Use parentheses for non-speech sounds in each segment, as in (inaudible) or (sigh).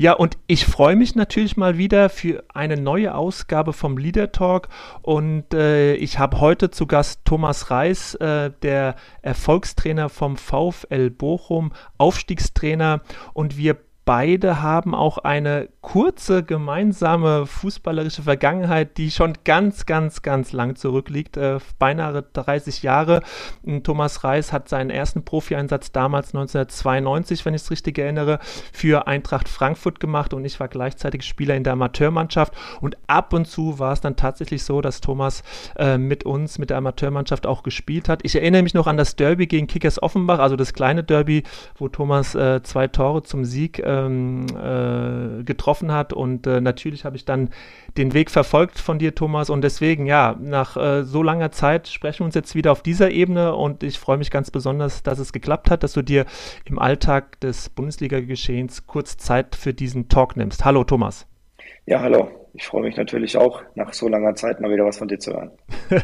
Ja, und ich freue mich natürlich mal wieder für eine neue Ausgabe vom Leader Talk. Und äh, ich habe heute zu Gast Thomas Reis, äh, der Erfolgstrainer vom VfL Bochum, Aufstiegstrainer. Und wir beide haben auch eine kurze gemeinsame fußballerische Vergangenheit, die schon ganz, ganz, ganz lang zurückliegt, äh, beinahe 30 Jahre. Thomas Reis hat seinen ersten Profi-Einsatz damals 1992, wenn ich es richtig erinnere, für Eintracht Frankfurt gemacht und ich war gleichzeitig Spieler in der Amateurmannschaft und ab und zu war es dann tatsächlich so, dass Thomas äh, mit uns, mit der Amateurmannschaft auch gespielt hat. Ich erinnere mich noch an das Derby gegen Kickers Offenbach, also das kleine Derby, wo Thomas äh, zwei Tore zum Sieg äh, ähm, äh, getroffen hat. Und äh, natürlich habe ich dann den Weg verfolgt von dir, Thomas. Und deswegen, ja, nach äh, so langer Zeit sprechen wir uns jetzt wieder auf dieser Ebene. Und ich freue mich ganz besonders, dass es geklappt hat, dass du dir im Alltag des Bundesliga-Geschehens kurz Zeit für diesen Talk nimmst. Hallo, Thomas. Ja, hallo. Ich freue mich natürlich auch, nach so langer Zeit mal wieder was von dir zu hören. (laughs)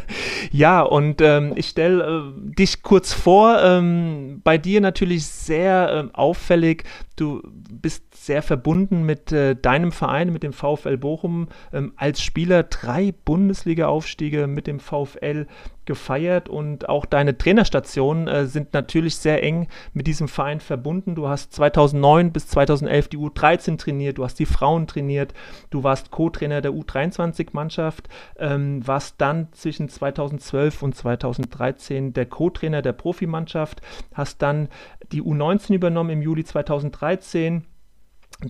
ja, und ähm, ich stelle äh, dich kurz vor. Ähm, bei dir natürlich sehr äh, auffällig. Du bist sehr verbunden mit äh, deinem Verein, mit dem VfL Bochum. Ähm, als Spieler drei Bundesliga-Aufstiege mit dem VfL gefeiert und auch deine Trainerstationen äh, sind natürlich sehr eng mit diesem Verein verbunden. Du hast 2009 bis 2011 die U13 trainiert, du hast die Frauen trainiert, du warst Co-Trainer der U23-Mannschaft, ähm, warst dann zwischen 2012 und 2013 der Co-Trainer der Profimannschaft, hast dann die U19 übernommen im Juli 2013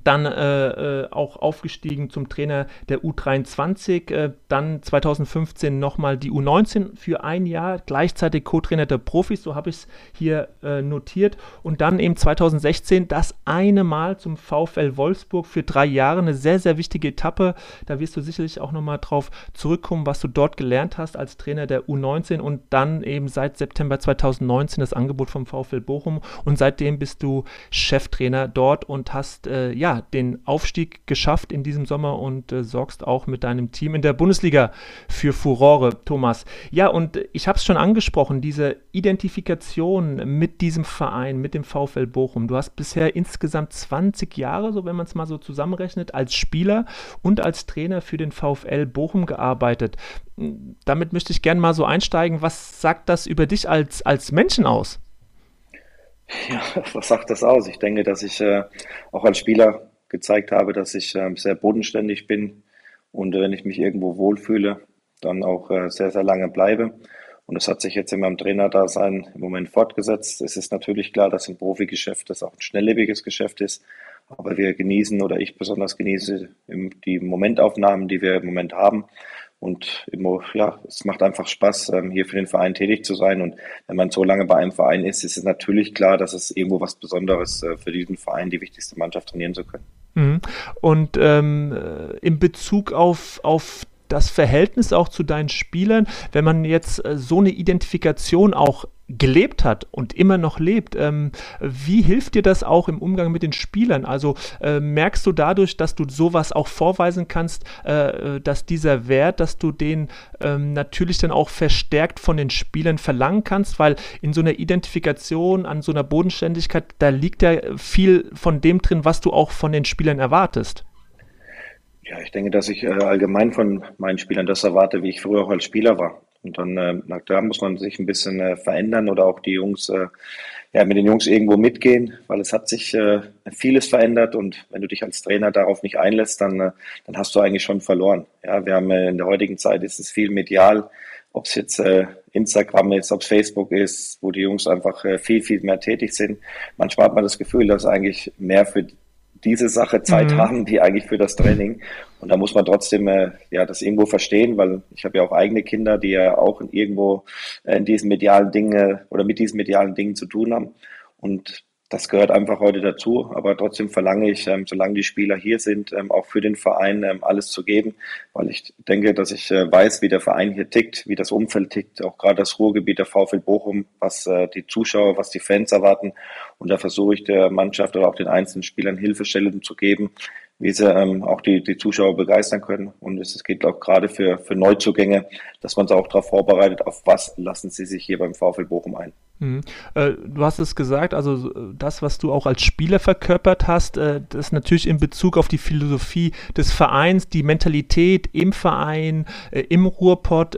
dann äh, äh, auch aufgestiegen zum Trainer der U23, äh, dann 2015 nochmal die U19 für ein Jahr, gleichzeitig Co-Trainer der Profis, so habe ich es hier äh, notiert, und dann eben 2016 das eine Mal zum VfL Wolfsburg für drei Jahre, eine sehr, sehr wichtige Etappe, da wirst du sicherlich auch nochmal drauf zurückkommen, was du dort gelernt hast als Trainer der U19 und dann eben seit September 2019 das Angebot vom VfL Bochum. Und seitdem bist du Cheftrainer dort und hast äh, ja, den Aufstieg geschafft in diesem Sommer und äh, sorgst auch mit deinem Team in der Bundesliga für Furore, Thomas. Ja, und ich habe es schon angesprochen, diese Identifikation mit diesem Verein, mit dem VfL Bochum. Du hast bisher insgesamt 20 Jahre, so wenn man es mal so zusammenrechnet, als Spieler und als Trainer für den VfL Bochum gearbeitet. Damit möchte ich gerne mal so einsteigen. Was sagt das über dich als, als Menschen aus? Ja, (laughs) was sagt das aus? Ich denke, dass ich äh, auch als Spieler gezeigt habe, dass ich äh, sehr bodenständig bin und äh, wenn ich mich irgendwo wohlfühle, dann auch äh, sehr, sehr lange bleibe. Und das hat sich jetzt in meinem Trainerdasein im Moment fortgesetzt. Es ist natürlich klar, dass ein Profigeschäft das auch ein schnelllebiges Geschäft ist. Aber wir genießen oder ich besonders genieße die Momentaufnahmen, die wir im Moment haben. Und ja, es macht einfach Spaß, ähm, hier für den Verein tätig zu sein. Und wenn man so lange bei einem Verein ist, ist es natürlich klar, dass es irgendwo was Besonderes äh, für diesen Verein, die wichtigste Mannschaft, trainieren zu können. Mhm. Und ähm, äh, in Bezug auf, auf das Verhältnis auch zu deinen Spielern, wenn man jetzt äh, so eine Identifikation auch gelebt hat und immer noch lebt. Ähm, wie hilft dir das auch im Umgang mit den Spielern? Also äh, merkst du dadurch, dass du sowas auch vorweisen kannst, äh, dass dieser Wert, dass du den ähm, natürlich dann auch verstärkt von den Spielern verlangen kannst, weil in so einer Identifikation, an so einer Bodenständigkeit, da liegt ja viel von dem drin, was du auch von den Spielern erwartest. Ja, ich denke, dass ich äh, allgemein von meinen Spielern das erwarte, wie ich früher auch als Spieler war. Und dann, äh, da muss man sich ein bisschen äh, verändern oder auch die Jungs, äh, ja, mit den Jungs irgendwo mitgehen, weil es hat sich äh, vieles verändert und wenn du dich als Trainer darauf nicht einlässt, dann, äh, dann hast du eigentlich schon verloren. Ja, wir haben äh, in der heutigen Zeit ist es viel medial, ob es jetzt äh, Instagram ist, ob es Facebook ist, wo die Jungs einfach äh, viel, viel mehr tätig sind. Manchmal hat man das Gefühl, dass eigentlich mehr für diese Sache Zeit mhm. haben, die eigentlich für das Training. Und da muss man trotzdem äh, ja das irgendwo verstehen, weil ich habe ja auch eigene Kinder, die ja auch in irgendwo äh, in diesen medialen Dingen oder mit diesen medialen Dingen zu tun haben. Und das gehört einfach heute dazu. Aber trotzdem verlange ich, ähm, solange die Spieler hier sind, ähm, auch für den Verein ähm, alles zu geben, weil ich denke, dass ich äh, weiß, wie der Verein hier tickt, wie das Umfeld tickt, auch gerade das Ruhrgebiet der VfL Bochum, was äh, die Zuschauer, was die Fans erwarten. Und da versuche ich der Mannschaft oder auch den einzelnen Spielern Hilfestellungen zu geben, wie sie ähm, auch die, die Zuschauer begeistern können. Und es, es geht auch gerade für, für Neuzugänge, dass man sie auch darauf vorbereitet, auf was lassen sie sich hier beim VfL Bochum ein. Mhm. Äh, du hast es gesagt, also das, was du auch als Spieler verkörpert hast, äh, das natürlich in Bezug auf die Philosophie des Vereins, die Mentalität im Verein, äh, im Ruhrpott.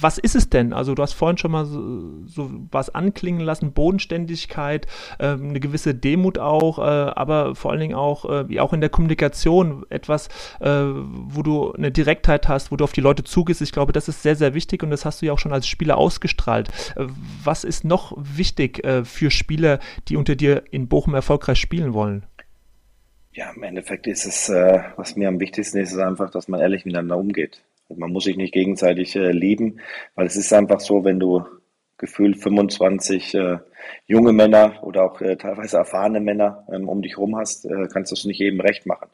was ist es denn? Also du hast vorhin schon mal so, so was anklingen lassen, Bodenständigkeit, eine gewisse Demut auch, aber vor allen Dingen auch, auch in der Kommunikation etwas, wo du eine Direktheit hast, wo du auf die Leute zugehst. Ich glaube, das ist sehr, sehr wichtig und das hast du ja auch schon als Spieler ausgestrahlt. was ist noch wichtig äh, für Spieler, die unter dir in Bochum erfolgreich spielen wollen? Ja, im Endeffekt ist es, äh, was mir am wichtigsten ist, ist einfach, dass man ehrlich miteinander umgeht. Also man muss sich nicht gegenseitig äh, lieben, weil es ist einfach so, wenn du gefühlt 25 äh, junge Männer oder auch äh, teilweise erfahrene Männer ähm, um dich herum hast, äh, kannst du es nicht jedem recht machen.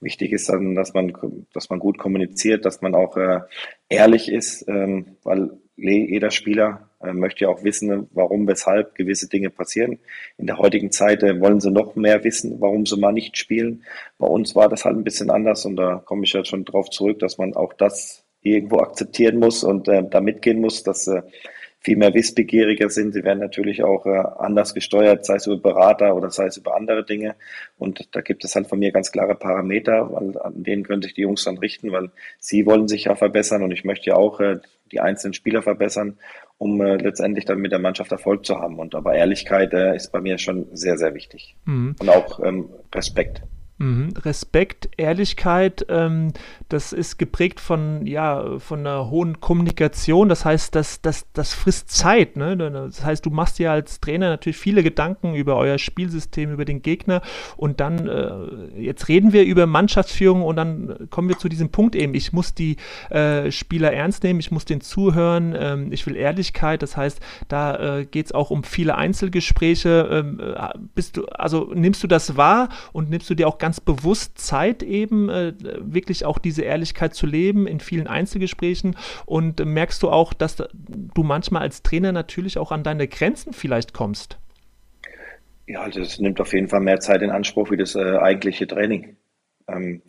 Wichtig ist dann, dass man, dass man gut kommuniziert, dass man auch äh, ehrlich ist, ähm, weil jeder Spieler äh, möchte ja auch wissen, warum, weshalb gewisse Dinge passieren. In der heutigen Zeit äh, wollen sie noch mehr wissen, warum sie mal nicht spielen. Bei uns war das halt ein bisschen anders und da komme ich ja schon drauf zurück, dass man auch das irgendwo akzeptieren muss und äh, da mitgehen muss, dass äh, viel mehr wissbegieriger sind. Sie werden natürlich auch äh, anders gesteuert, sei es über Berater oder sei es über andere Dinge. Und da gibt es halt von mir ganz klare Parameter, weil an denen können sich die Jungs dann richten, weil sie wollen sich ja verbessern und ich möchte ja auch äh, die einzelnen Spieler verbessern, um äh, letztendlich dann mit der Mannschaft Erfolg zu haben. Und aber Ehrlichkeit äh, ist bei mir schon sehr, sehr wichtig. Mhm. Und auch ähm, Respekt. Mhm. Respekt, Ehrlichkeit, ähm, das ist geprägt von, ja, von einer hohen Kommunikation. Das heißt, das, das, das frisst Zeit. Ne? Das heißt, du machst dir als Trainer natürlich viele Gedanken über euer Spielsystem, über den Gegner. Und dann, äh, jetzt reden wir über Mannschaftsführung und dann kommen wir zu diesem Punkt eben. Ich muss die äh, Spieler ernst nehmen, ich muss den zuhören, ähm, ich will Ehrlichkeit. Das heißt, da äh, geht es auch um viele Einzelgespräche. Ähm, äh, bist du, also nimmst du das wahr und nimmst du dir auch ganz ganz bewusst Zeit eben, äh, wirklich auch diese Ehrlichkeit zu leben in vielen Einzelgesprächen und äh, merkst du auch, dass du manchmal als Trainer natürlich auch an deine Grenzen vielleicht kommst? Ja, also es nimmt auf jeden Fall mehr Zeit in Anspruch wie das äh, eigentliche Training. Ähm,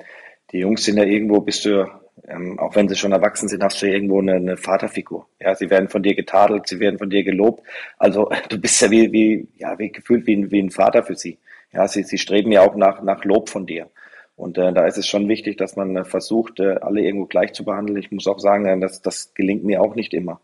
die Jungs sind ja irgendwo, bist du, ähm, auch wenn sie schon erwachsen sind, hast du ja irgendwo eine, eine, Vaterfigur. Ja, sie werden von dir getadelt, sie werden von dir gelobt. Also (laughs) du bist ja wie, wie ja, wie gefühlt wie ein, wie ein Vater für sie ja, sie, sie streben ja auch nach, nach Lob von dir. Und äh, da ist es schon wichtig, dass man äh, versucht, äh, alle irgendwo gleich zu behandeln. Ich muss auch sagen, äh, das, das gelingt mir auch nicht immer.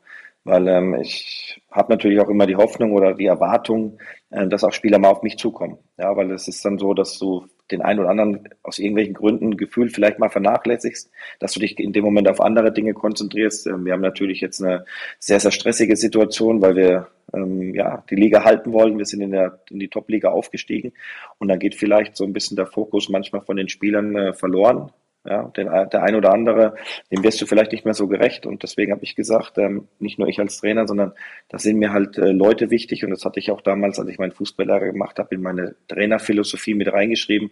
Weil ähm, ich habe natürlich auch immer die Hoffnung oder die Erwartung, äh, dass auch Spieler mal auf mich zukommen. Ja, weil es ist dann so, dass du den einen oder anderen aus irgendwelchen Gründen Gefühl vielleicht mal vernachlässigst, dass du dich in dem Moment auf andere Dinge konzentrierst. Ähm, wir haben natürlich jetzt eine sehr, sehr stressige Situation, weil wir ähm, ja, die Liga halten wollen. Wir sind in, der, in die Top-Liga aufgestiegen und dann geht vielleicht so ein bisschen der Fokus manchmal von den Spielern äh, verloren. Ja, den, der ein oder andere, dem wirst du vielleicht nicht mehr so gerecht. Und deswegen habe ich gesagt, ähm, nicht nur ich als Trainer, sondern da sind mir halt äh, Leute wichtig. Und das hatte ich auch damals, als ich meinen Fußballer gemacht habe, in meine Trainerphilosophie mit reingeschrieben,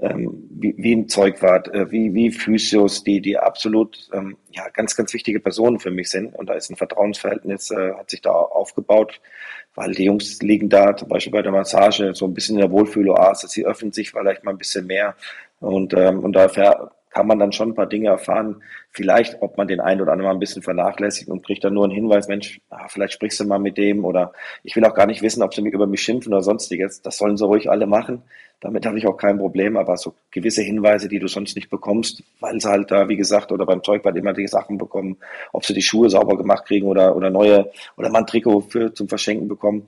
ähm, wie, wie ein Zeugwart, äh, wie, wie Physios, die, die absolut ähm, ja, ganz, ganz wichtige Personen für mich sind. Und da ist ein Vertrauensverhältnis, äh, hat sich da aufgebaut, weil die Jungs liegen da zum Beispiel bei der Massage so ein bisschen in der Wohlfühloase. Sie öffnen sich vielleicht mal ein bisschen mehr. Und, ähm, und da kann man dann schon ein paar Dinge erfahren. Vielleicht, ob man den einen oder anderen mal ein bisschen vernachlässigt und kriegt dann nur einen Hinweis, Mensch, ah, vielleicht sprichst du mal mit dem oder ich will auch gar nicht wissen, ob sie mich über mich schimpfen oder sonstiges. Das sollen sie ruhig alle machen. Damit habe ich auch kein Problem, aber so gewisse Hinweise, die du sonst nicht bekommst, weil sie halt da, wie gesagt, oder beim Zeugbad immer die Sachen bekommen, ob sie die Schuhe sauber gemacht kriegen oder, oder neue, oder mal ein Trikot für, zum Verschenken bekommen.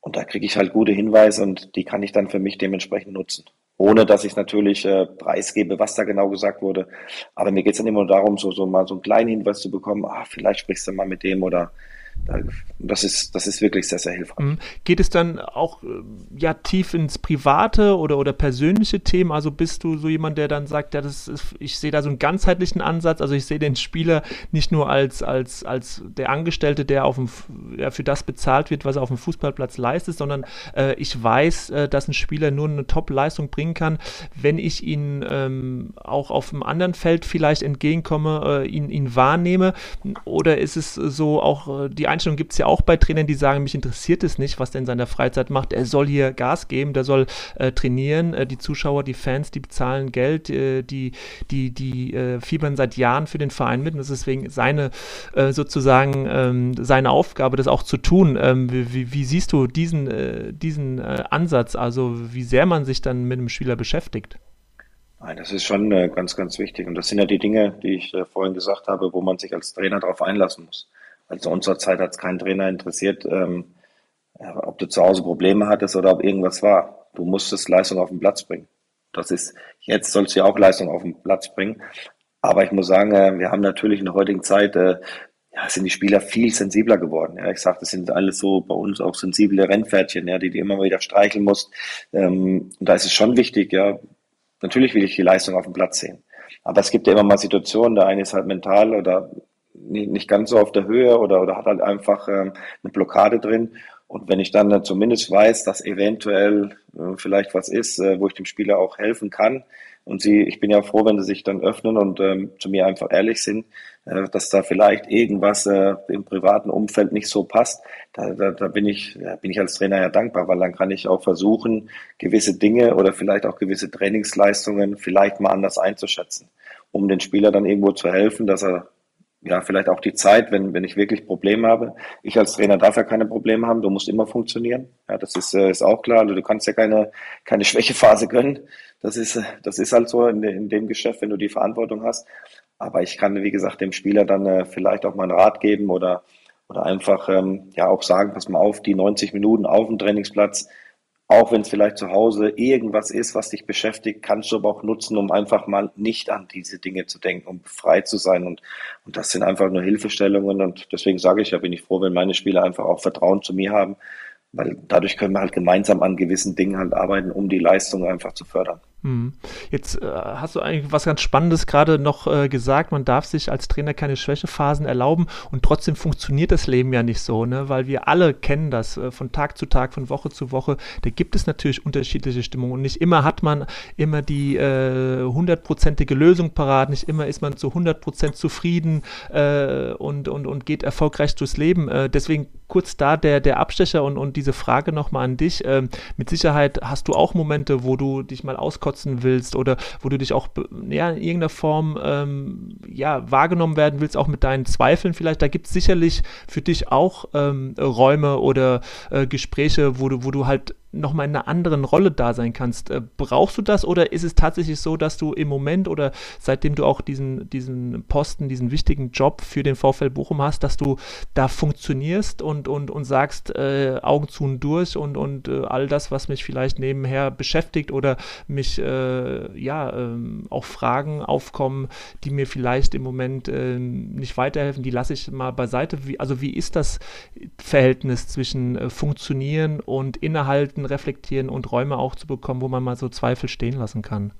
Und da kriege ich halt gute Hinweise und die kann ich dann für mich dementsprechend nutzen ohne dass ich natürlich äh, preisgebe, was da genau gesagt wurde. Aber mir geht es dann immer nur darum, so, so mal so einen kleinen Hinweis zu bekommen, ah, vielleicht sprichst du mal mit dem oder Das ist, das ist wirklich sehr, sehr hilfreich. Mhm. Geht es dann auch äh, ja tief ins Private oder, oder persönliche Themen? Also bist du so jemand, der dann sagt, ja, das ist, ich sehe da so einen ganzheitlichen Ansatz. Also ich sehe den Spieler nicht nur als, als, als der Angestellte, der auf dem, ja, für das bezahlt wird, was er auf dem Fußballplatz leistet, sondern äh, ich weiß, äh, dass ein Spieler nur eine Top-Leistung bringen kann, wenn ich ihn ähm, auch auf einem anderen Feld vielleicht entgegenkomme, äh, ihn, ihn wahrnehme. Oder ist es so auch äh, die Einstellung gibt es ja auch bei Trainern, die sagen, mich interessiert es nicht, was der in seiner Freizeit macht. Er soll hier Gas geben, der soll äh, trainieren. Äh, die Zuschauer, die Fans, die bezahlen Geld, äh, die, die, die äh, fiebern seit Jahren für den Verein mit. Und das ist deswegen seine äh, sozusagen ähm, seine Aufgabe, das auch zu tun. Ähm, wie, wie, siehst du diesen, diesen Ansatz, also wie sehr man sich dann mit einem Spieler beschäftigt? Nein, das ist schon ganz, ganz wichtig. Und das sind ja die Dinge, die ich vorhin gesagt habe, wo man sich als Trainer darauf einlassen muss. Also unserer Zeit hat es keinen Trainer interessiert, ähm, ob du zu Hause Probleme hattest oder ob irgendwas war. Du musstest Leistung auf den Platz bringen. Das ist, jetzt sollst du ja auch Leistung auf den Platz bringen. Aber ich muss sagen, äh, wir haben natürlich in der heutigen Zeit, äh, ja, sind die Spieler viel sensibler geworden. Ja, ich sage, das sind alles so bei uns auch sensible Rennpferdchen, ja, die du immer wieder streicheln musst. Ähm, und da ist es schon wichtig, ja, natürlich will ich die Leistung auf dem Platz sehen. Aber es gibt ja immer mal Situationen, der eine ist halt mental oder nicht ganz so auf der Höhe oder, oder hat halt einfach ähm, eine Blockade drin. Und wenn ich dann äh, zumindest weiß, dass eventuell äh, vielleicht was ist, äh, wo ich dem Spieler auch helfen kann, und sie, ich bin ja froh, wenn sie sich dann öffnen und ähm, zu mir einfach ehrlich sind, äh, dass da vielleicht irgendwas äh, im privaten Umfeld nicht so passt, da, da, da bin ich, ja, bin ich als Trainer ja dankbar, weil dann kann ich auch versuchen, gewisse Dinge oder vielleicht auch gewisse Trainingsleistungen vielleicht mal anders einzuschätzen, um den Spieler dann irgendwo zu helfen, dass er ja, vielleicht auch die Zeit, wenn, wenn ich wirklich Probleme habe. Ich als Trainer darf ja keine Probleme haben, du musst immer funktionieren. Ja, das ist, äh, ist auch klar. Also du kannst ja keine, keine (laughs) Schwächephase gönnen. Das ist, das ist halt so in, in dem Geschäft, wenn du die Verantwortung hast. Aber ich kann, wie gesagt, dem Spieler dann äh, vielleicht auch mal einen Rat geben oder, oder einfach ähm, ja auch sagen, pass mal auf, die 90 Minuten auf dem Trainingsplatz, auch wenn es vielleicht zu Hause irgendwas ist, was dich beschäftigt, kannst du aber auch nutzen, um einfach mal nicht an diese Dinge zu denken, um frei zu sein. Und, und das sind einfach nur Hilfestellungen. Und deswegen sage ich ja, bin ich froh, wenn meine Spieler einfach auch Vertrauen zu mir haben, weil dadurch können wir halt gemeinsam an gewissen Dingen halt arbeiten, um die Leistung einfach zu fördern. Hm. Jetzt äh, hast du eigentlich was ganz Spannendes gerade noch äh, gesagt. Man darf sich als Trainer keine Schwächephasen erlauben und trotzdem funktioniert das Leben ja nicht so, ne? weil wir alle kennen das äh, von Tag zu Tag, von Woche zu Woche. Da gibt es natürlich unterschiedliche Stimmungen und nicht immer hat man immer die äh, hundertprozentige Lösung parat, nicht immer ist man zu 100% zufrieden äh, und, und, und geht erfolgreich durchs Leben. Äh, deswegen kurz da der, der Abstecher und, und diese Frage nochmal an dich. Ähm, mit Sicherheit hast du auch Momente, wo du dich mal auskotzen willst oder wo du dich auch ja, in irgendeiner Form ähm, ja, wahrgenommen werden willst, auch mit deinen Zweifeln vielleicht. Da gibt es sicherlich für dich auch ähm, Räume oder äh, Gespräche, wo du, wo du halt nochmal in einer anderen Rolle da sein kannst. Äh, brauchst du das oder ist es tatsächlich so, dass du im Moment oder seitdem du auch diesen, diesen Posten, diesen wichtigen Job für den VfL Bochum hast, dass du da funktionierst und, und, und sagst, äh, Augen zu und durch und, und äh, all das, was mich vielleicht nebenher beschäftigt oder mich, äh, ja, ähm, auch Fragen aufkommen, die mir vielleicht im Moment ähm, nicht weiterhelfen, die lasse ich mal beiseite. Wie, also wie ist das Verhältnis zwischen äh, Funktionieren und Innehalten reflektieren und Räume auch zu bekommen, wo man mal so Zweifel stehen lassen kann?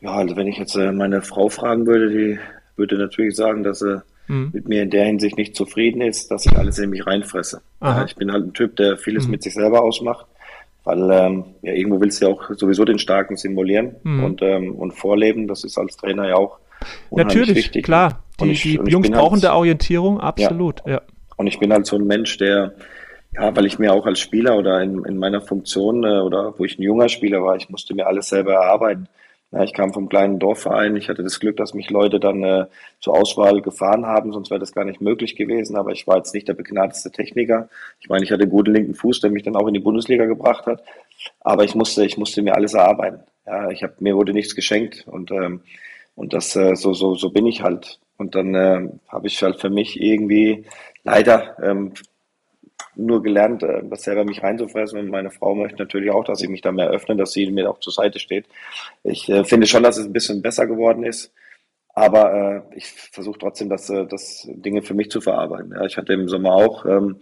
Ja, also wenn ich jetzt äh, meine Frau fragen würde, die würde natürlich sagen, dass sie mhm. mit mir in der Hinsicht nicht zufrieden ist, dass ich alles in mich reinfresse. Ja, ich bin halt ein Typ, der vieles mhm. mit sich selber ausmacht, weil ähm, ja, irgendwo willst du ja auch sowieso den Starken simulieren mhm. und, ähm, und vorleben. Das ist als Trainer ja auch Natürlich, wichtig. klar. Die, ich, die Jungs brauchen halt, der Orientierung, absolut. Ja. ja. Und ich bin halt so ein Mensch, der ja, weil ich mir auch als Spieler oder in, in meiner Funktion äh, oder wo ich ein junger Spieler war, ich musste mir alles selber erarbeiten. Ja, ich kam vom kleinen Dorfverein. Ich hatte das Glück, dass mich Leute dann äh, zur Auswahl gefahren haben, sonst wäre das gar nicht möglich gewesen. Aber ich war jetzt nicht der begnadeste Techniker. Ich meine, ich hatte einen guten linken Fuß, der mich dann auch in die Bundesliga gebracht hat. Aber ich musste, ich musste mir alles erarbeiten. Ja, ich habe mir wurde nichts geschenkt und ähm, und das äh, so so so bin ich halt. Und dann äh, habe ich halt für mich irgendwie leider ähm, nur gelernt, äh, das selber mich reinzufressen und meine Frau möchte natürlich auch, dass ich mich da mehr öffne, dass sie mir auch zur Seite steht. Ich äh, finde schon, dass es ein bisschen besser geworden ist, Aber äh, ich versuche trotzdem, das, äh, das Dinge für mich zu verarbeiten. Ja, ich hatte im Sommer auch ähm,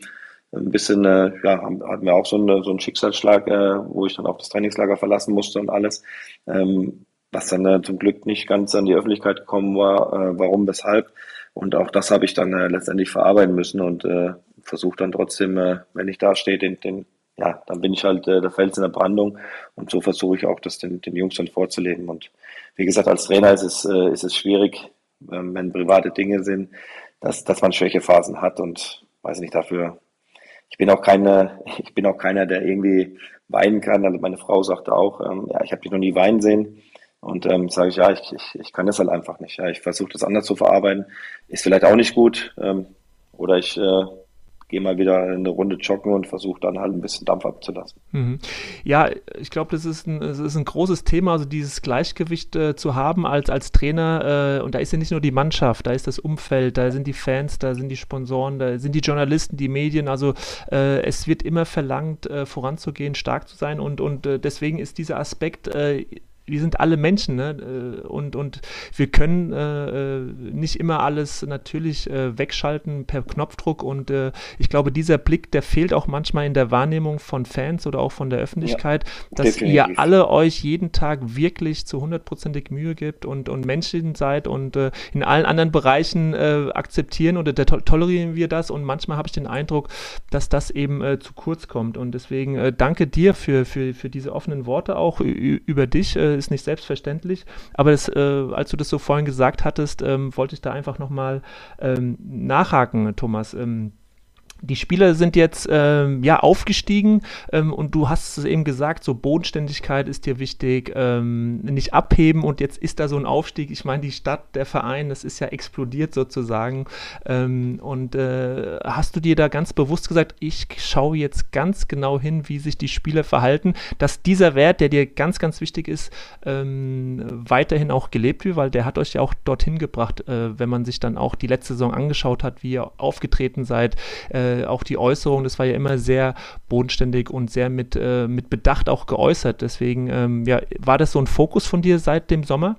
ein bisschen, äh, ja, hatten wir auch so, eine, so einen Schicksalsschlag, äh, wo ich dann auch das Trainingslager verlassen musste und alles. Ähm, was dann äh, zum Glück nicht ganz an die Öffentlichkeit gekommen war, äh, warum, weshalb. Und auch das habe ich dann äh, letztendlich verarbeiten müssen und äh, versuche dann trotzdem, äh, wenn ich da stehe, den, den, ja, dann bin ich halt äh, der Fels in der Brandung und so versuche ich auch, das den, den Jungs dann vorzuleben. Und wie gesagt, als Trainer ist es, äh, ist es schwierig, äh, wenn private Dinge sind, dass, dass man Schwächephasen hat und weiß nicht dafür. Ich bin auch keine, (laughs) ich bin auch keiner, der irgendwie weinen kann. Also meine Frau sagte auch, ähm, ja, ich habe dich noch nie weinen sehen. Und ähm, sage ich, ja, ich, ich, ich kann das halt einfach nicht. Ja, ich versuche das anders zu verarbeiten. Ist vielleicht auch nicht gut. Ähm, oder ich äh, gehe mal wieder eine Runde joggen und versuche dann halt ein bisschen Dampf abzulassen. Mhm. Ja, ich glaube, das, ist ein, das ist ein großes Thema, also dieses Gleichgewicht äh, zu haben als, als Trainer. Äh, und da ist ja nicht nur die Mannschaft, da ist das Umfeld, da sind die Fans, da sind die Sponsoren, da sind die Journalisten, die Medien. Also äh, es wird immer verlangt, äh, voranzugehen, stark zu sein. Und, und äh, deswegen ist dieser Aspekt äh, wir sind alle Menschen ne? Äh, und, und wir können äh, äh, nicht immer alles natürlich äh, wegschalten per Knopfdruck und äh, ich glaube, dieser Blick, der fehlt auch manchmal in der Wahrnehmung von Fans oder auch von der Öffentlichkeit, ja, dass definitiv. ihr alle euch jeden Tag wirklich zu hundertprozentig Mühe gibt und, und Menschen seid und äh, in allen anderen Bereichen akzeptieren oder to tolerieren wir das und manchmal habe ich den Eindruck, dass das eben zu kurz kommt und deswegen danke dir für, für, für diese offenen Worte auch über dich ist nicht selbstverständlich. Aber das, äh, als du das so vorhin gesagt hattest, ähm, wollte ich da einfach nochmal ähm, nachhaken, Thomas. Ähm, die Spieler sind jetzt ähm, ja aufgestiegen ähm, und du hast es eben gesagt, so Bodenständigkeit ist dir wichtig, ähm, nicht abheben und jetzt ist da so ein Aufstieg. Ich meine, die Stadt, der Verein, das ist ja explodiert sozusagen. Ähm, und äh, hast du dir da ganz bewusst gesagt, ich schaue jetzt ganz genau hin, wie sich die Spieler verhalten, dass dieser Wert, der dir ganz, ganz wichtig ist, ähm, weiterhin auch gelebt wird, weil der hat euch ja auch dorthin gebracht, äh, wenn man sich dann auch die letzte Saison angeschaut hat, wie ihr aufgetreten seid. Äh, äh, auch die Äußerung, das war ja immer sehr bodenständig und sehr mit, äh, mit Bedacht auch geäußert. Deswegen, ähm, ja, war das so ein Fokus von dir seit dem Sommer?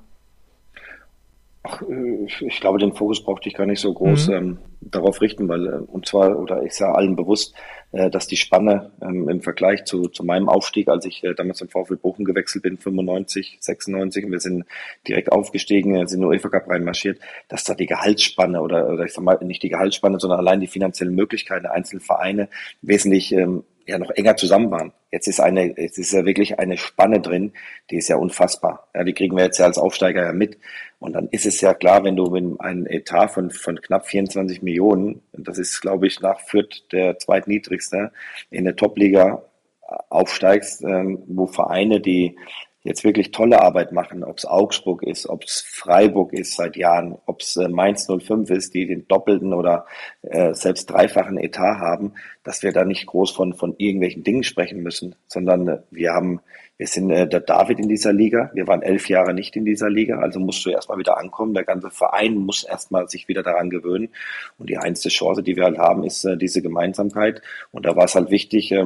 Ach, äh, ich glaube, den Fokus brauchte ich gar nicht so groß mhm. ähm, darauf richten, weil, äh, und zwar, oder ich sage allen bewusst, dass die Spanne ähm, im Vergleich zu, zu meinem Aufstieg, als ich äh, damals im VfL Bochum gewechselt bin, 95, 96, und wir sind direkt aufgestiegen, sind in den UEFA Cup reinmarschiert, dass da die Gehaltsspanne oder, oder ich sag mal, nicht die Gehaltsspanne, sondern allein die finanziellen Möglichkeiten der einzelnen Vereine wesentlich ähm, ja noch enger zusammen waren. Jetzt ist eine, jetzt ist ja wirklich eine Spanne drin, die ist ja unfassbar. Ja, die kriegen wir jetzt ja als Aufsteiger ja mit. Und dann ist es ja klar, wenn du mit einem Etat von, von knapp 24 Millionen, das ist, glaube ich, nach Fürth der zweitniedrigste, in der Top-Liga aufsteigst, ähm, wo Vereine, die jetzt wirklich tolle Arbeit machen, ob es Augsburg ist, ob es Freiburg ist seit Jahren, ob es äh, Mainz 05 ist, die den doppelten oder äh, selbst dreifachen Etat haben, dass wir da nicht groß von, von irgendwelchen Dingen sprechen müssen, sondern äh, wir haben, wir sind äh, der David in dieser Liga, wir waren elf Jahre nicht in dieser Liga, also musst du erstmal wieder ankommen, der ganze Verein muss erstmal sich wieder daran gewöhnen. Und die einzige Chance, die wir halt haben, ist äh, diese Gemeinsamkeit. Und da war es halt wichtig, äh,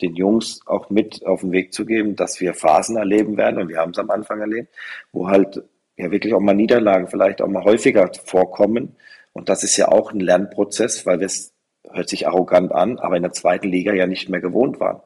den Jungs auch mit auf den Weg zu geben, dass wir Phasen erleben werden, und wir haben es am Anfang erlebt, wo halt ja wirklich auch mal Niederlagen vielleicht auch mal häufiger vorkommen. Und das ist ja auch ein Lernprozess, weil wir es hört sich arrogant an, aber in der zweiten Liga ja nicht mehr gewohnt waren.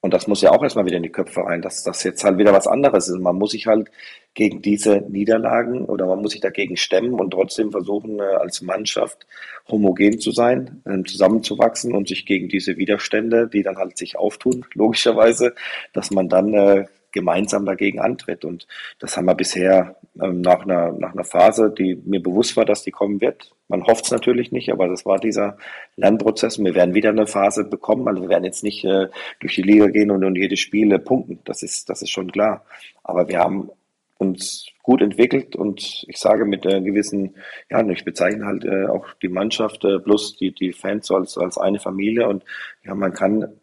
Und das muss ja auch erstmal wieder in die Köpfe rein, dass das jetzt halt wieder was anderes ist. Man muss sich halt gegen diese Niederlagen oder man muss sich dagegen stemmen und trotzdem versuchen, äh, als Mannschaft homogen zu sein, äh, zusammenzuwachsen und sich gegen diese Widerstände, die dann halt sich auftun, logischerweise, dass man dann äh, gemeinsam dagegen antritt. Und das haben wir bisher ähm, nach, einer, nach einer Phase, die mir bewusst war, dass die kommen wird. Man hofft es natürlich nicht, aber das war dieser Lernprozess. Wir werden wieder eine Phase bekommen. Also wir werden jetzt nicht äh, durch die Liga gehen und, und jedes Spiel punkten. Das ist, das ist schon klar. Aber wir haben uns gut entwickelt und ich sage mit einer gewissen, ja, ich bezeichne halt äh, auch die Mannschaft äh, plus die, die Fans als, als eine Familie und ja, man kann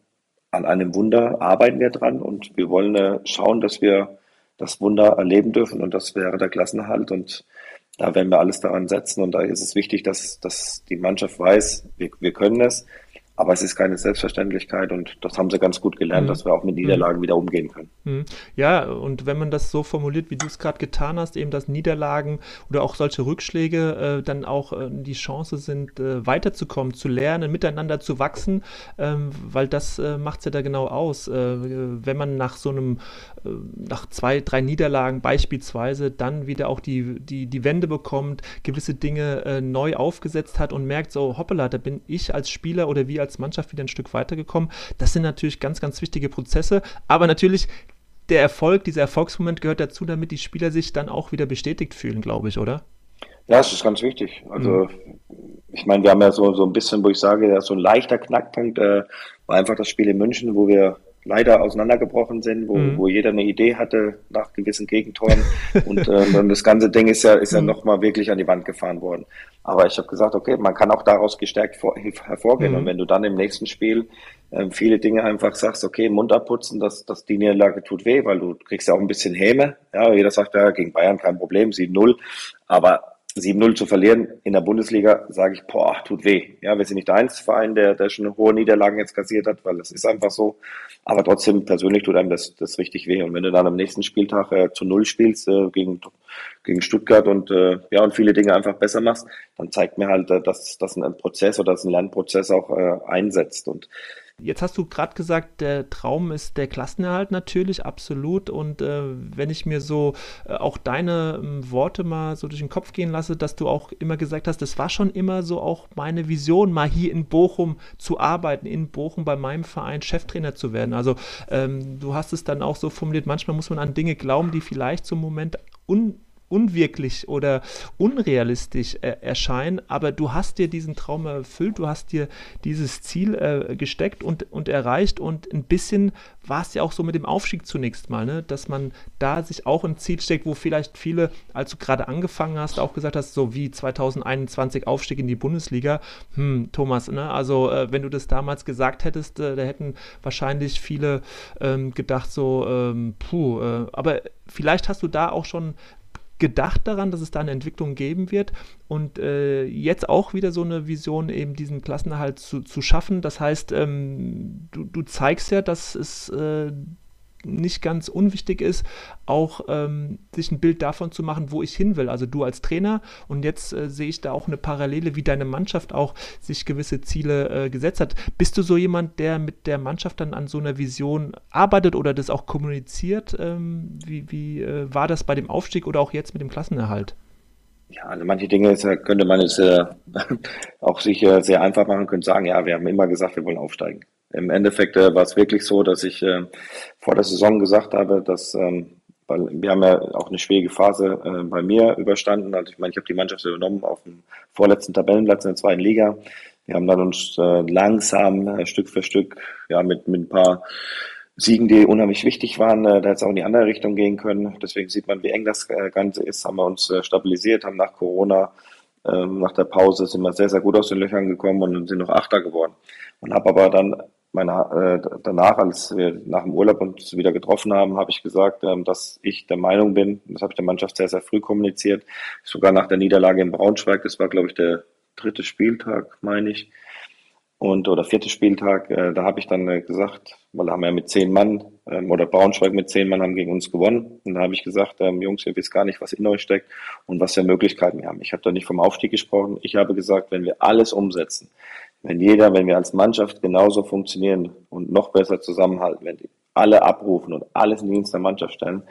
an einem Wunder arbeiten wir dran und wir wollen äh, schauen, dass wir das Wunder erleben dürfen und das wäre der Klassenhalt und da werden wir alles daran setzen und da ist es wichtig, dass, dass die Mannschaft weiß, wir, wir können es Aber es ist keine Selbstverständlichkeit und das haben sie ganz gut gelernt, mhm. dass wir auch mit Niederlagen mhm. wieder umgehen können. Mhm. Ja, und wenn man das so formuliert, wie du es gerade getan hast, eben dass Niederlagen oder auch solche Rückschläge äh, dann auch äh, die Chance sind, äh, weiterzukommen, zu lernen, miteinander zu wachsen, ähm, weil das äh, macht es ja da genau aus. Äh, wenn man nach so einem, äh, nach zwei, drei Niederlagen beispielsweise dann wieder auch die, die, die Wende bekommt, gewisse Dinge neu aufgesetzt hat und merkt so, hoppala, da bin ich als Spieler oder wir als Mannschaft wieder ein Stück weitergekommen. Das sind natürlich ganz, ganz wichtige Prozesse. Aber natürlich, der Erfolg, dieser Erfolgsmoment gehört dazu, damit die Spieler sich dann auch wieder bestätigt fühlen, glaube ich, oder? Ja, das ist ganz wichtig. Also, mhm. ich meine, wir haben ja so, so ein bisschen, wo ich sage, ja, so ein leichter Knackpunkt äh, war einfach das Spiel in München, wo wir leider auseinandergebrochen sind, wo, mhm. wo jeder eine Idee hatte nach gewissen Gegentoren. (laughs) und ähm, das ganze Ding ist ja, ist ja mhm. nochmal wirklich an die Wand gefahren worden. Aber ich habe gesagt, okay, man kann auch daraus gestärkt vor, hervorgehen. Mhm. Und wenn du dann im nächsten Spiel ähm, viele Dinge einfach sagst, okay, Mund abputzen, dass das die Niederlage tut weh, weil du kriegst ja auch ein bisschen Häme. Ja, jeder sagt ja, gegen Bayern kein Problem, 7-0. Aber 7-0 zu verlieren in der Bundesliga, sage ich, boah, tut weh. Ja, wir sind nicht der einzige Verein, der, der schon hohe Niederlagen jetzt kassiert hat, weil das ist einfach so. Aber trotzdem, persönlich tut einem das, das richtig weh. Und wenn du dann am nächsten Spieltag äh, zu Null spielst äh, gegen, gegen Stuttgart und, äh, ja, und viele Dinge einfach besser machst, dann zeigt mir halt, äh, dass, dass ein Prozess oder dass ein Lernprozess auch äh, einsetzt. Und Jetzt hast du gerade gesagt, der Traum ist der Klassenerhalt natürlich, absolut. Und äh, wenn ich mir so äh, auch deine äh, Worte mal so durch den Kopf gehen lasse, dass du auch immer gesagt hast, das war schon immer so auch meine Vision, mal hier in Bochum zu arbeiten, in Bochum bei meinem Verein Cheftrainer zu werden. Also ähm, du hast es dann auch so formuliert, manchmal muss man an Dinge glauben, die vielleicht zum Moment un unwirklich oder unrealistisch äh, erscheinen, aber du hast dir diesen Traum erfüllt, du hast dir dieses Ziel äh, gesteckt und, und erreicht und ein bisschen war es ja auch so mit dem Aufstieg zunächst mal, ne? dass man da sich auch ein Ziel steckt, wo vielleicht viele, als du gerade angefangen hast, auch gesagt hast, so wie 2021 Aufstieg in die Bundesliga, hm, Thomas, ne? also äh, wenn du das damals gesagt hättest, äh, da hätten wahrscheinlich viele ähm, gedacht so, ähm, puh, äh, aber vielleicht hast du da auch schon gedacht daran, dass es da eine Entwicklung geben wird und äh, jetzt auch wieder so eine Vision, eben diesen Klassenerhalt zu, zu schaffen. Das heißt, ähm, du, du zeigst ja, dass es äh, nicht ganz unwichtig ist, auch ähm, sich ein Bild davon zu machen, wo ich hin will. Also du als Trainer und jetzt äh, sehe ich da auch eine Parallele, wie deine Mannschaft auch sich gewisse Ziele äh, gesetzt hat. Bist du so jemand, der mit der Mannschaft dann an so einer Vision arbeitet oder das auch kommuniziert? Ähm, wie wie äh, war das bei dem Aufstieg oder auch jetzt mit dem Klassenerhalt? Ja, also manche Dinge könnte man es äh, (laughs) auch sich sehr einfach machen, könnte sagen, ja, wir haben immer gesagt, wir wollen aufsteigen. Im Endeffekt äh, war es wirklich so, dass ich äh, vor der Saison gesagt habe, dass ähm, weil wir haben ja auch eine schwierige Phase äh, bei mir überstanden. Also ich meine, ich habe die Mannschaft übernommen auf dem vorletzten Tabellenplatz in der zweiten Liga. Wir haben dann uns äh, langsam äh, Stück für Stück ja mit mit ein paar Siegen, die unheimlich wichtig waren, äh, da es auch in die andere Richtung gehen können. Deswegen sieht man, wie eng das äh, Ganze ist. Haben wir uns äh, stabilisiert, haben nach Corona, ähm, nach der Pause sind wir sehr, sehr gut aus den Löchern gekommen und sind noch Achter geworden. Und habe aber dann meine, äh, danach, als wir nach dem Urlaub uns wieder getroffen haben, habe ich gesagt, ähm, dass ich der Meinung bin, das habe ich der Mannschaft sehr, sehr früh kommuniziert, sogar nach der Niederlage in Braunschweig, das war, glaube ich, der dritte Spieltag, meine ich, und oder vierte Spieltag, äh, da habe ich dann äh, gesagt, weil haben wir ja mit zehn Mann ähm, oder Braunschweig mit zehn Mann haben gegen uns gewonnen. Und da habe ich gesagt, ähm, Jungs, ihr wisst gar nicht, was in euch steckt und was für Möglichkeiten wir haben. Ich habe da nicht vom Aufstieg gesprochen. Ich habe gesagt, wenn wir alles umsetzen, wenn jeder, wenn wir als Mannschaft genauso funktionieren und noch besser zusammenhalten, wenn alle abrufen und alles in Dienst der Mannschaft stellen,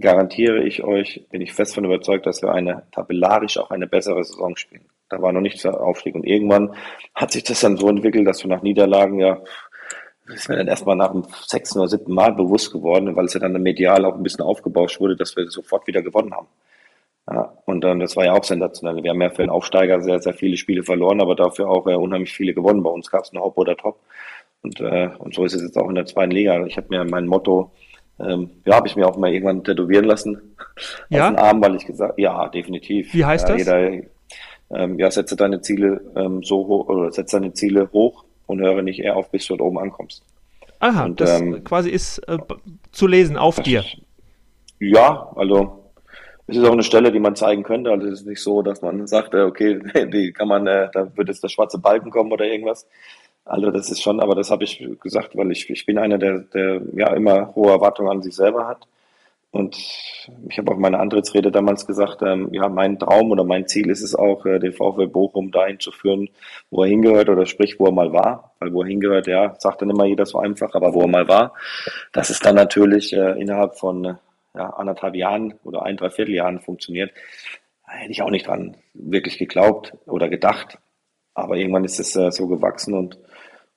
garantiere ich euch, bin ich fest von überzeugt, dass wir eine tabellarisch auch eine bessere Saison spielen. Da war noch nichts Aufstieg. Und irgendwann hat sich das dann so entwickelt, dass wir nach Niederlagen ja, ist mir dann erstmal nach dem sechsten oder siebten Mal bewusst geworden, weil es ja dann medial auch ein bisschen aufgebauscht wurde, dass wir sofort wieder gewonnen haben. Ja, und dann, das war ja auch sensationell. Wir haben ja für den Aufsteiger sehr, sehr viele Spiele verloren, aber dafür auch äh, unheimlich viele gewonnen. Bei uns gab es eine Hop oder Top. Und, äh, und so ist es jetzt auch in der zweiten Liga. Ich habe mir mein Motto, ähm, ja, habe ich mir auch mal irgendwann tätowieren lassen ja? auf den Arm, weil ich gesagt, ja, definitiv. Wie heißt ja, das? Jeder, ähm, ja, setze deine Ziele ähm, so hoch oder setze deine Ziele hoch und höre nicht eher auf, bis du dort oben ankommst. Aha, und, das ähm, quasi ist äh, zu lesen auf dir. Ja, also es ist auch eine Stelle, die man zeigen könnte. Also es ist nicht so, dass man sagt, äh, okay, (laughs) die kann man, äh, da wird jetzt der schwarze Balken kommen oder irgendwas. Also das ist schon, aber das habe ich gesagt, weil ich, ich bin einer, der, der ja immer hohe Erwartungen an sich selber hat. Und ich habe auch meine Antrittsrede damals gesagt, ähm, ja, mein Traum oder mein Ziel ist es auch, äh, den VfL Bochum dahin zu führen, wo er hingehört oder sprich, wo er mal war. Weil wo er hingehört, ja, sagt dann immer jeder so einfach, aber wo er mal war, das ist dann natürlich äh, innerhalb von ja, anderthalb Jahren oder ein, dreiviertel Jahren funktioniert. Hätte ich auch nicht dran wirklich geglaubt oder gedacht. Aber irgendwann ist es äh, so gewachsen und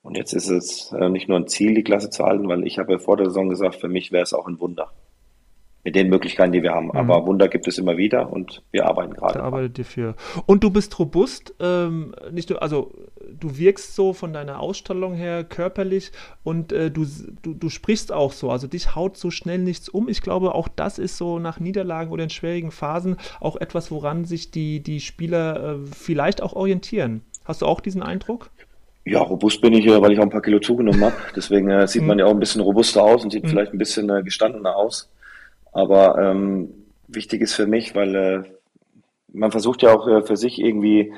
und jetzt ist es äh, nicht nur ein Ziel, die Klasse zu halten, weil ich habe vor der Saison gesagt, für mich wäre es auch ein Wunder mit den Möglichkeiten, die wir haben. Mhm. Aber Wunder gibt es immer wieder und wir arbeiten gerade. Da arbeitet ihr für. Und du bist robust, ähm, nicht nur, also du wirkst so von deiner Ausstellung her körperlich und äh, du, du, du sprichst auch so. Also dich haut so schnell nichts um. Ich glaube, auch das ist so nach Niederlagen oder in schwierigen Phasen auch etwas, woran sich die, die Spieler äh, vielleicht auch orientieren. Hast du auch diesen Eindruck? Ja, robust bin ich, weil ich auch ein paar Kilo zugenommen habe. Deswegen äh, sieht man mhm. ja auch ein bisschen robuster aus und sieht mhm. vielleicht ein bisschen äh, gestandener aus. Aber ähm, wichtig ist für mich, weil äh, man versucht ja auch äh, für sich irgendwie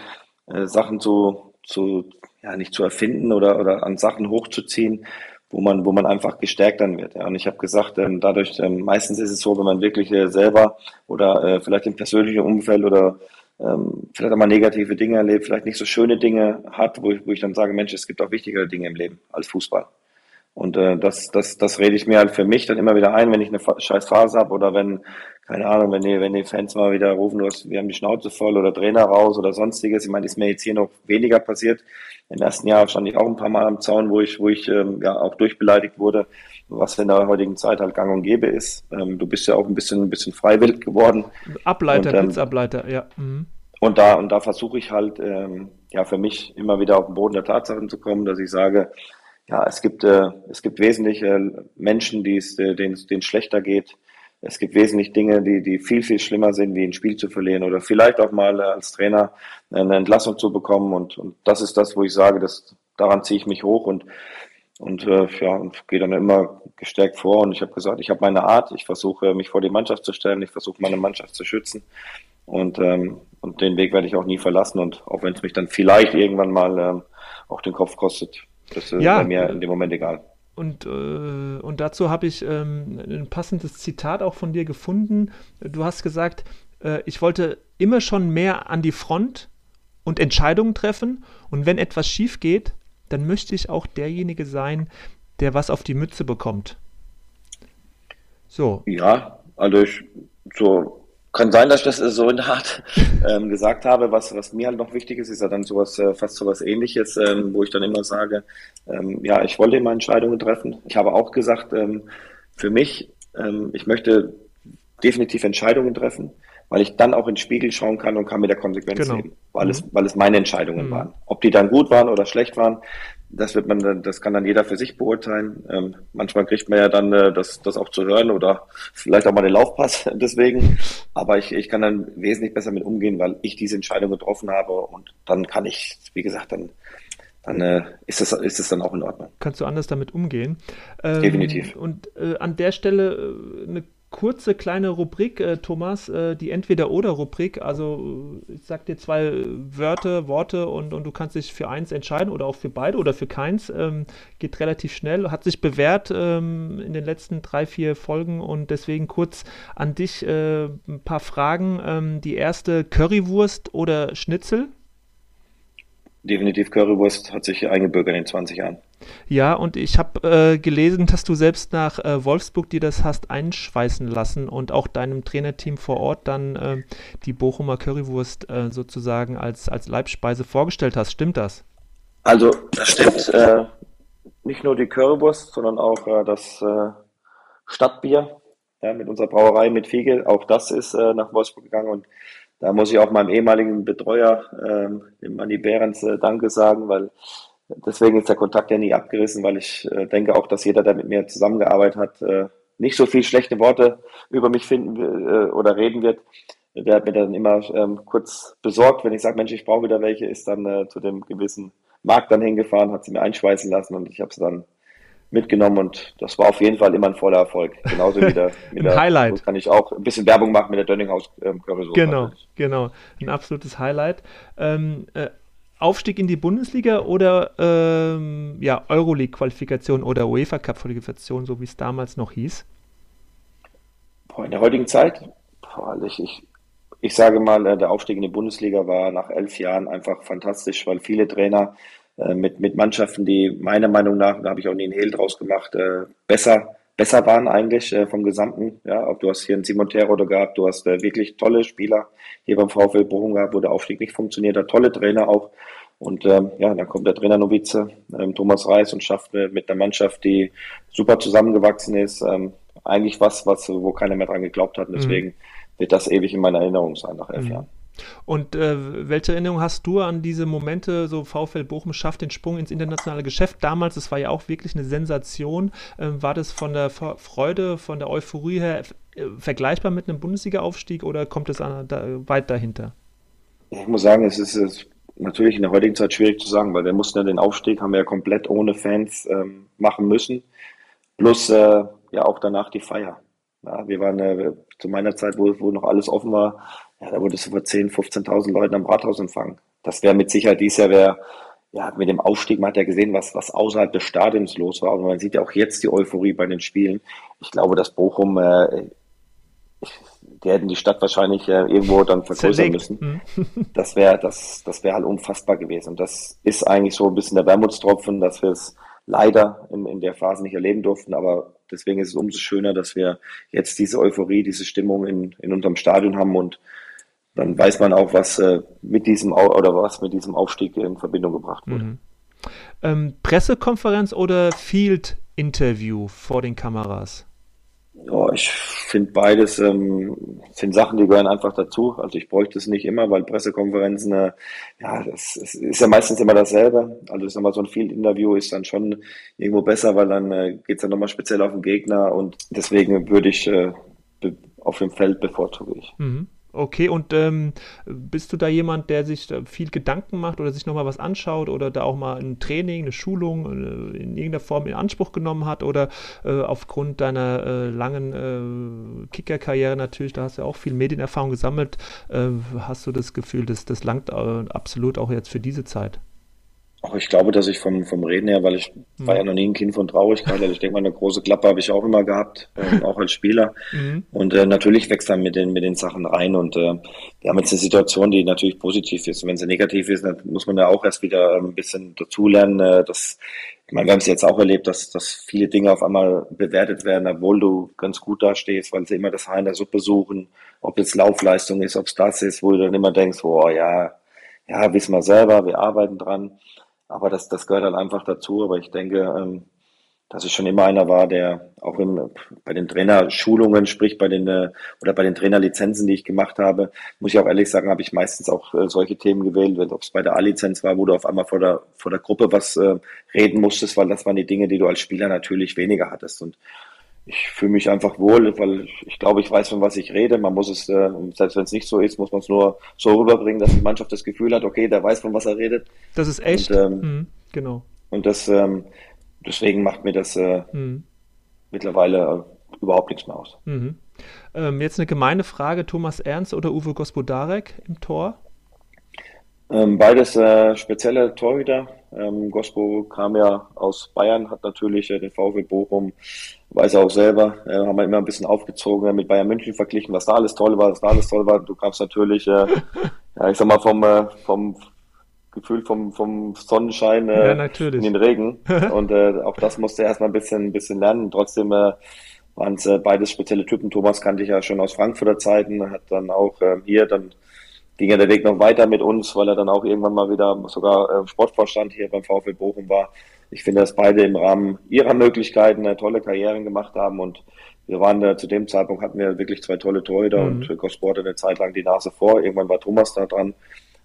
äh, Sachen zu, zu, ja, nicht zu erfinden oder, oder an Sachen hochzuziehen, wo man, wo man einfach gestärkt dann wird. Ja. Und ich habe gesagt, ähm, dadurch, ähm, meistens ist es so, wenn man wirklich äh, selber oder äh, vielleicht im persönlichen Umfeld oder ähm, vielleicht auch mal negative Dinge erlebt, vielleicht nicht so schöne Dinge hat, wo ich, wo ich dann sage, Mensch, es gibt auch wichtigere Dinge im Leben als Fußball. Und äh, das, das, das rede ich mir halt für mich dann immer wieder ein, wenn ich eine scheiß Phase habe oder wenn, keine Ahnung, wenn die, wenn die Fans mal wieder rufen, du hast, wir haben die Schnauze voll oder Trainer raus oder sonstiges. Ich meine, ist mir jetzt hier noch weniger passiert. Im ersten Jahr stand ich auch ein paar Mal am Zaun, wo ich, wo ich ähm, ja auch durchbeleidigt wurde, was in der heutigen Zeit halt gang und gäbe ist. Ähm, du bist ja auch ein bisschen, ein bisschen freiwillig geworden. Ableiter, und, ähm, Blitzableiter, ja. Mhm. Und da, und da versuche ich halt, ähm, ja, für mich immer wieder auf den Boden der Tatsachen zu kommen, dass ich sage, ja, es gibt, äh, es gibt wesentlich äh, Menschen, die es, äh, denen es schlechter geht. Es gibt wesentlich Dinge, die, die viel, viel schlimmer sind, wie ein Spiel zu verlieren oder vielleicht auch mal äh, als Trainer eine Entlassung zu bekommen. Und, und das ist das, wo ich sage, dass, daran ziehe ich mich hoch und, und äh, ja, und gehe dann immer gestärkt vor. Und ich habe gesagt, ich habe meine Art, ich versuche mich vor die Mannschaft zu stellen, ich versuche meine Mannschaft zu schützen. Und, ähm, und den Weg werde ich auch nie verlassen. Und auch wenn es mich dann vielleicht irgendwann mal ähm, auch den Kopf kostet, das ist ja, bei mir in dem Moment egal. Und, äh, und dazu habe ich ähm, ein passendes Zitat auch von dir gefunden. Du hast gesagt, äh, ich wollte immer schon mehr an die Front und Entscheidungen treffen. Und wenn etwas schief geht, dann möchte ich auch derjenige sein, der was auf die Mütze bekommt. So. Ja, also ich, so kann sein, dass ich das so in der Art ähm, gesagt habe. Was, was mir halt noch wichtig ist, ist ja dann sowas, äh, fast sowas ähnliches, ähm, wo ich dann immer sage, ähm, ja, ich wollte immer Entscheidungen treffen. Ich habe auch gesagt, ähm, für mich, ähm, ich möchte definitiv Entscheidungen treffen, weil ich dann auch ins Spiegel schauen kann und kann mit der Konsequenz genau. leben, weil, mhm. es, weil es meine Entscheidungen mhm. waren. Ob die dann gut waren oder schlecht waren, das wird man dann, das kann dann jeder für sich beurteilen. Ähm, manchmal kriegt man ja dann äh, das, das auch zu hören oder vielleicht auch mal den Laufpass (laughs) deswegen. Aber ich, ich kann dann wesentlich besser mit umgehen, weil ich diese Entscheidung getroffen habe und dann kann ich, wie gesagt, dann, dann äh, ist es ist das dann auch in Ordnung. Kannst du anders damit umgehen? Ähm, Definitiv. Und äh, an der Stelle äh, eine kurze kleine Rubrik, äh, Thomas, äh, die Entweder-Oder-Rubrik. Also ich sag dir zwei Wörter, Worte und, und du kannst dich für eins entscheiden oder auch für beide oder für keins. Ähm, geht relativ schnell, hat sich bewährt ähm, in den letzten drei, vier Folgen und deswegen kurz an dich äh, ein paar Fragen. Ähm, die erste, Currywurst oder Schnitzel? Definitiv Currywurst hat sich eingebürgert in den 20 Jahren. Ja, und ich habe äh, gelesen, dass du selbst nach äh, Wolfsburg dir das hast einschweißen lassen und auch deinem Trainerteam vor Ort dann äh, die Bochumer Currywurst äh, sozusagen als, als Leibspeise vorgestellt hast. Stimmt das? Also, das stimmt. Äh, nicht nur die Currywurst, sondern auch äh, das Stadtbier ja, mit unserer Brauerei mit Fiege. Auch das ist nach Wolfsburg gegangen und da muss ich auch meinem ehemaligen Betreuer, ähm, dem Manni Behrens, Danke sagen, weil Deswegen ist der Kontakt ja nie abgerissen, weil ich äh, denke auch, dass jeder, der mit mir zusammengearbeitet hat, äh, nicht so viel schlechte Worte über mich finden äh, oder reden wird. Der hat mir dann immer ähm, kurz besorgt, wenn ich sage, Mensch, ich brauche wieder welche, ist dann äh, zu dem gewissen Markt dann hingefahren, hat sie mir einschweißen lassen und ich habe sie dann mitgenommen und das war auf jeden Fall immer ein voller Erfolg. Genauso wie der, (laughs) mit der Highlight. kann ich auch ein bisschen Werbung machen mit der Dönninghaus ähm, Currysoße. Genau, genau. Ein absolutes Highlight. Ähm, äh, Aufstieg in die Bundesliga oder ähm, ja, Euroleague-Qualifikation oder UEFA-Cup-Qualifikation, so wie es damals noch hieß? Boah, in der heutigen Zeit, boah, ich, ich, ich sage mal, äh, der Aufstieg in die Bundesliga war nach elf Jahren einfach fantastisch, weil viele Trainer äh, mit, mit Mannschaften, die meiner Meinung nach, da habe ich auch nie einen Hehl draus gemacht, äh, besser, besser waren eigentlich äh, vom Gesamten. Ja, auch du hast hier einen Simon Terodde gehabt, du hast äh, wirklich tolle Spieler hier beim VfL Bochum gehabt, wo der Aufstieg nicht funktioniert hat, tolle Trainer auch. Und ähm, ja, dann kommt der Trainer Novize, ähm, Thomas Reis, und schafft äh, mit einer Mannschaft, die super zusammengewachsen ist, ähm, eigentlich was, was, wo keiner mehr dran geglaubt hat. Und mhm. deswegen mhm. wird das ewig in meiner Erinnerung sein nach elf mhm. Jahren. Und äh, welche Erinnerung hast du an diese Momente, so VfL Bochum schafft den Sprung ins internationale Geschäft? Damals, das war ja auch wirklich eine Sensation. Ähm, war das von der Freude, von der Euphorie her äh, vergleichbar mit einem Bundesliga-Aufstieg oder kommt es da, weit dahinter? Ich muss sagen, es ist, es natürlich in der heutigen Zeit schwierig zu sagen, weil wir mussten ja den Aufstieg, haben wir ja komplett ohne Fans ähm, machen müssen. Plus äh, ja auch danach die Feier. Ja, wir waren äh, zu meiner Zeit, wo, wo noch alles offen war, ja, da wurde es über 10.000, 15.000 Leuten am Rathaus empfangen. Das wäre mit Sicherheit dies Jahr wäre, ja, mit dem Aufstieg, man hat ja gesehen, was, was außerhalb des Stadions los war. Und man sieht ja auch jetzt die Euphorie bei den Spielen. Ich glaube, dass Bochum, äh, die hätten die Stadt wahrscheinlich äh, irgendwo dann vergrößern Zerlegt. müssen. Mhm. (laughs) Das wäre das, das wäre halt unfassbar gewesen. Und das ist eigentlich so ein bisschen der Wermutstropfen, dass wir es leider in, in der Phase nicht erleben durften. Aber deswegen ist es umso schöner, dass wir jetzt diese Euphorie, diese Stimmung in, in unserem Stadion haben und dann weiß man auch, was äh, mit diesem oder was mit diesem Aufstieg in Verbindung gebracht wurde. Mhm. Ähm, Pressekonferenz oder Field-Interview vor den Kameras? Ja, ich finde beides ähm, sind Sachen, die gehören einfach dazu. Also ich bräuchte es nicht immer, weil Pressekonferenzen, äh, ja, das, das, ist ja meistens immer dasselbe. Also ich sag mal, so ein Field-Interview ist dann schon irgendwo besser, weil dann äh, geht es dann nochmal speziell auf den Gegner und deswegen würde ich äh, auf dem Feld bevorzuge ich. Mhm. Okay, und ähm, bist du da jemand, der sich viel Gedanken macht oder sich nochmal was anschaut oder da auch mal ein Training, eine Schulung äh, in irgendeiner Form in Anspruch genommen hat oder äh, aufgrund deiner äh, langen äh, Kickerkarriere natürlich, da hast du ja auch viel Medienerfahrung gesammelt, äh, hast du das Gefühl, dass das langt äh, absolut auch jetzt für diese Zeit? Auch ich glaube, dass ich vom, vom Reden her, weil ich mhm. war ja noch nie ein Kind von Traurigkeit, also ich denke mal, eine große Klappe habe ich auch immer gehabt, äh, auch als Spieler. Mhm. Und äh, natürlich wächst dann mit den, mit den Sachen rein. Und äh, wir haben jetzt eine Situation, die natürlich positiv ist. Und wenn sie negativ ist, dann muss man ja auch erst wieder ein bisschen dazulernen. Äh, dass, ich meine, wir haben es jetzt auch erlebt, dass, dass viele Dinge auf einmal bewertet werden, obwohl du ganz gut dastehst, weil sie immer das Haar in der Suppe suchen, ob es Laufleistung ist, ob es das ist, wo du dann immer denkst, oh ja, ja, wissen wir selber, wir arbeiten dran. Aber das, das gehört halt einfach dazu. Aber ich denke, ähm, dass ich schon immer einer war, der auch im, bei den Trainerschulungen, sprich bei den äh, oder bei den Trainerlizenzen, die ich gemacht habe, muss ich auch ehrlich sagen, habe ich meistens auch äh, solche Themen gewählt, ob es bei der A-Lizenz war, wo du auf einmal vor der vor der Gruppe was äh, reden musstest, weil das waren die Dinge, die du als Spieler natürlich weniger hattest. Und ich fühle mich einfach wohl, weil ich glaube, ich weiß, von was ich rede. Man muss es, äh, selbst wenn es nicht so ist, muss man es nur so rüberbringen, dass die Mannschaft das Gefühl hat, okay, der weiß, von was er redet. Das ist echt. Und, ähm, mhm, genau. Und das, ähm, deswegen macht mir das äh, mhm. mittlerweile überhaupt nichts mehr aus. Mhm. Ähm, jetzt eine gemeine Frage: Thomas Ernst oder Uwe Gospodarek im Tor? Ähm, beides äh, spezielle Torhüter. Ähm, Gospo kam ja aus Bayern, hat natürlich äh, den VfL Bochum, weiß er auch selber, äh, haben wir immer ein bisschen aufgezogen, mit Bayern München verglichen, was da alles toll war, was da alles toll war. Du kamst natürlich, äh, (laughs) ja, ich sag mal, vom, äh, vom Gefühl vom, vom Sonnenschein äh, ja, in den Regen. (laughs) Und äh, auch das musste er erstmal ein bisschen, ein bisschen lernen. Trotzdem äh, waren es äh, beides spezielle Typen. Thomas kannte ich ja schon aus Frankfurter Zeiten, hat dann auch äh, hier dann ging ja der Weg noch weiter mit uns, weil er dann auch irgendwann mal wieder sogar äh, Sportvorstand hier beim VfL Bochum war. Ich finde, dass beide im Rahmen ihrer Möglichkeiten eine tolle Karrieren gemacht haben und wir waren da zu dem Zeitpunkt hatten wir wirklich zwei tolle Torhüter mhm. und Gosport eine Zeit lang die Nase vor. Irgendwann war Thomas da dran.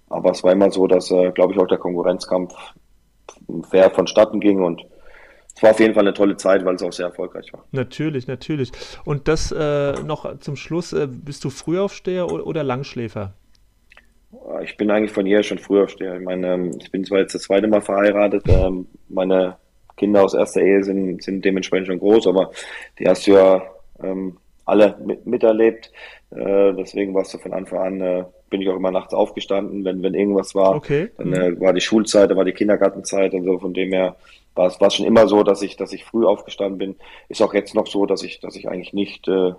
Aber es war immer so, dass, äh, glaube ich, auch der Konkurrenzkampf fair vonstatten ging und es war auf jeden Fall eine tolle Zeit, weil es auch sehr erfolgreich war. Natürlich, natürlich. Und das äh, noch zum Schluss, äh, bist du Frühaufsteher oder Langschläfer? Ich bin eigentlich von jeher schon früher aufsteher. Ich meine, ähm, ich bin zwar jetzt das zweite Mal verheiratet, ähm, meine Kinder aus erster Ehe sind, sind dementsprechend schon groß, aber die hast du ja ähm, alle mit, miterlebt. Äh, deswegen warst du von Anfang an, äh, bin ich auch immer nachts aufgestanden, wenn, wenn irgendwas war. Okay. Dann mhm. äh, war die Schulzeit, dann war die Kindergartenzeit und so, von dem her war es, war es schon immer so, dass ich, dass ich früh aufgestanden bin. Ist auch jetzt noch so, dass ich, dass ich eigentlich nicht äh,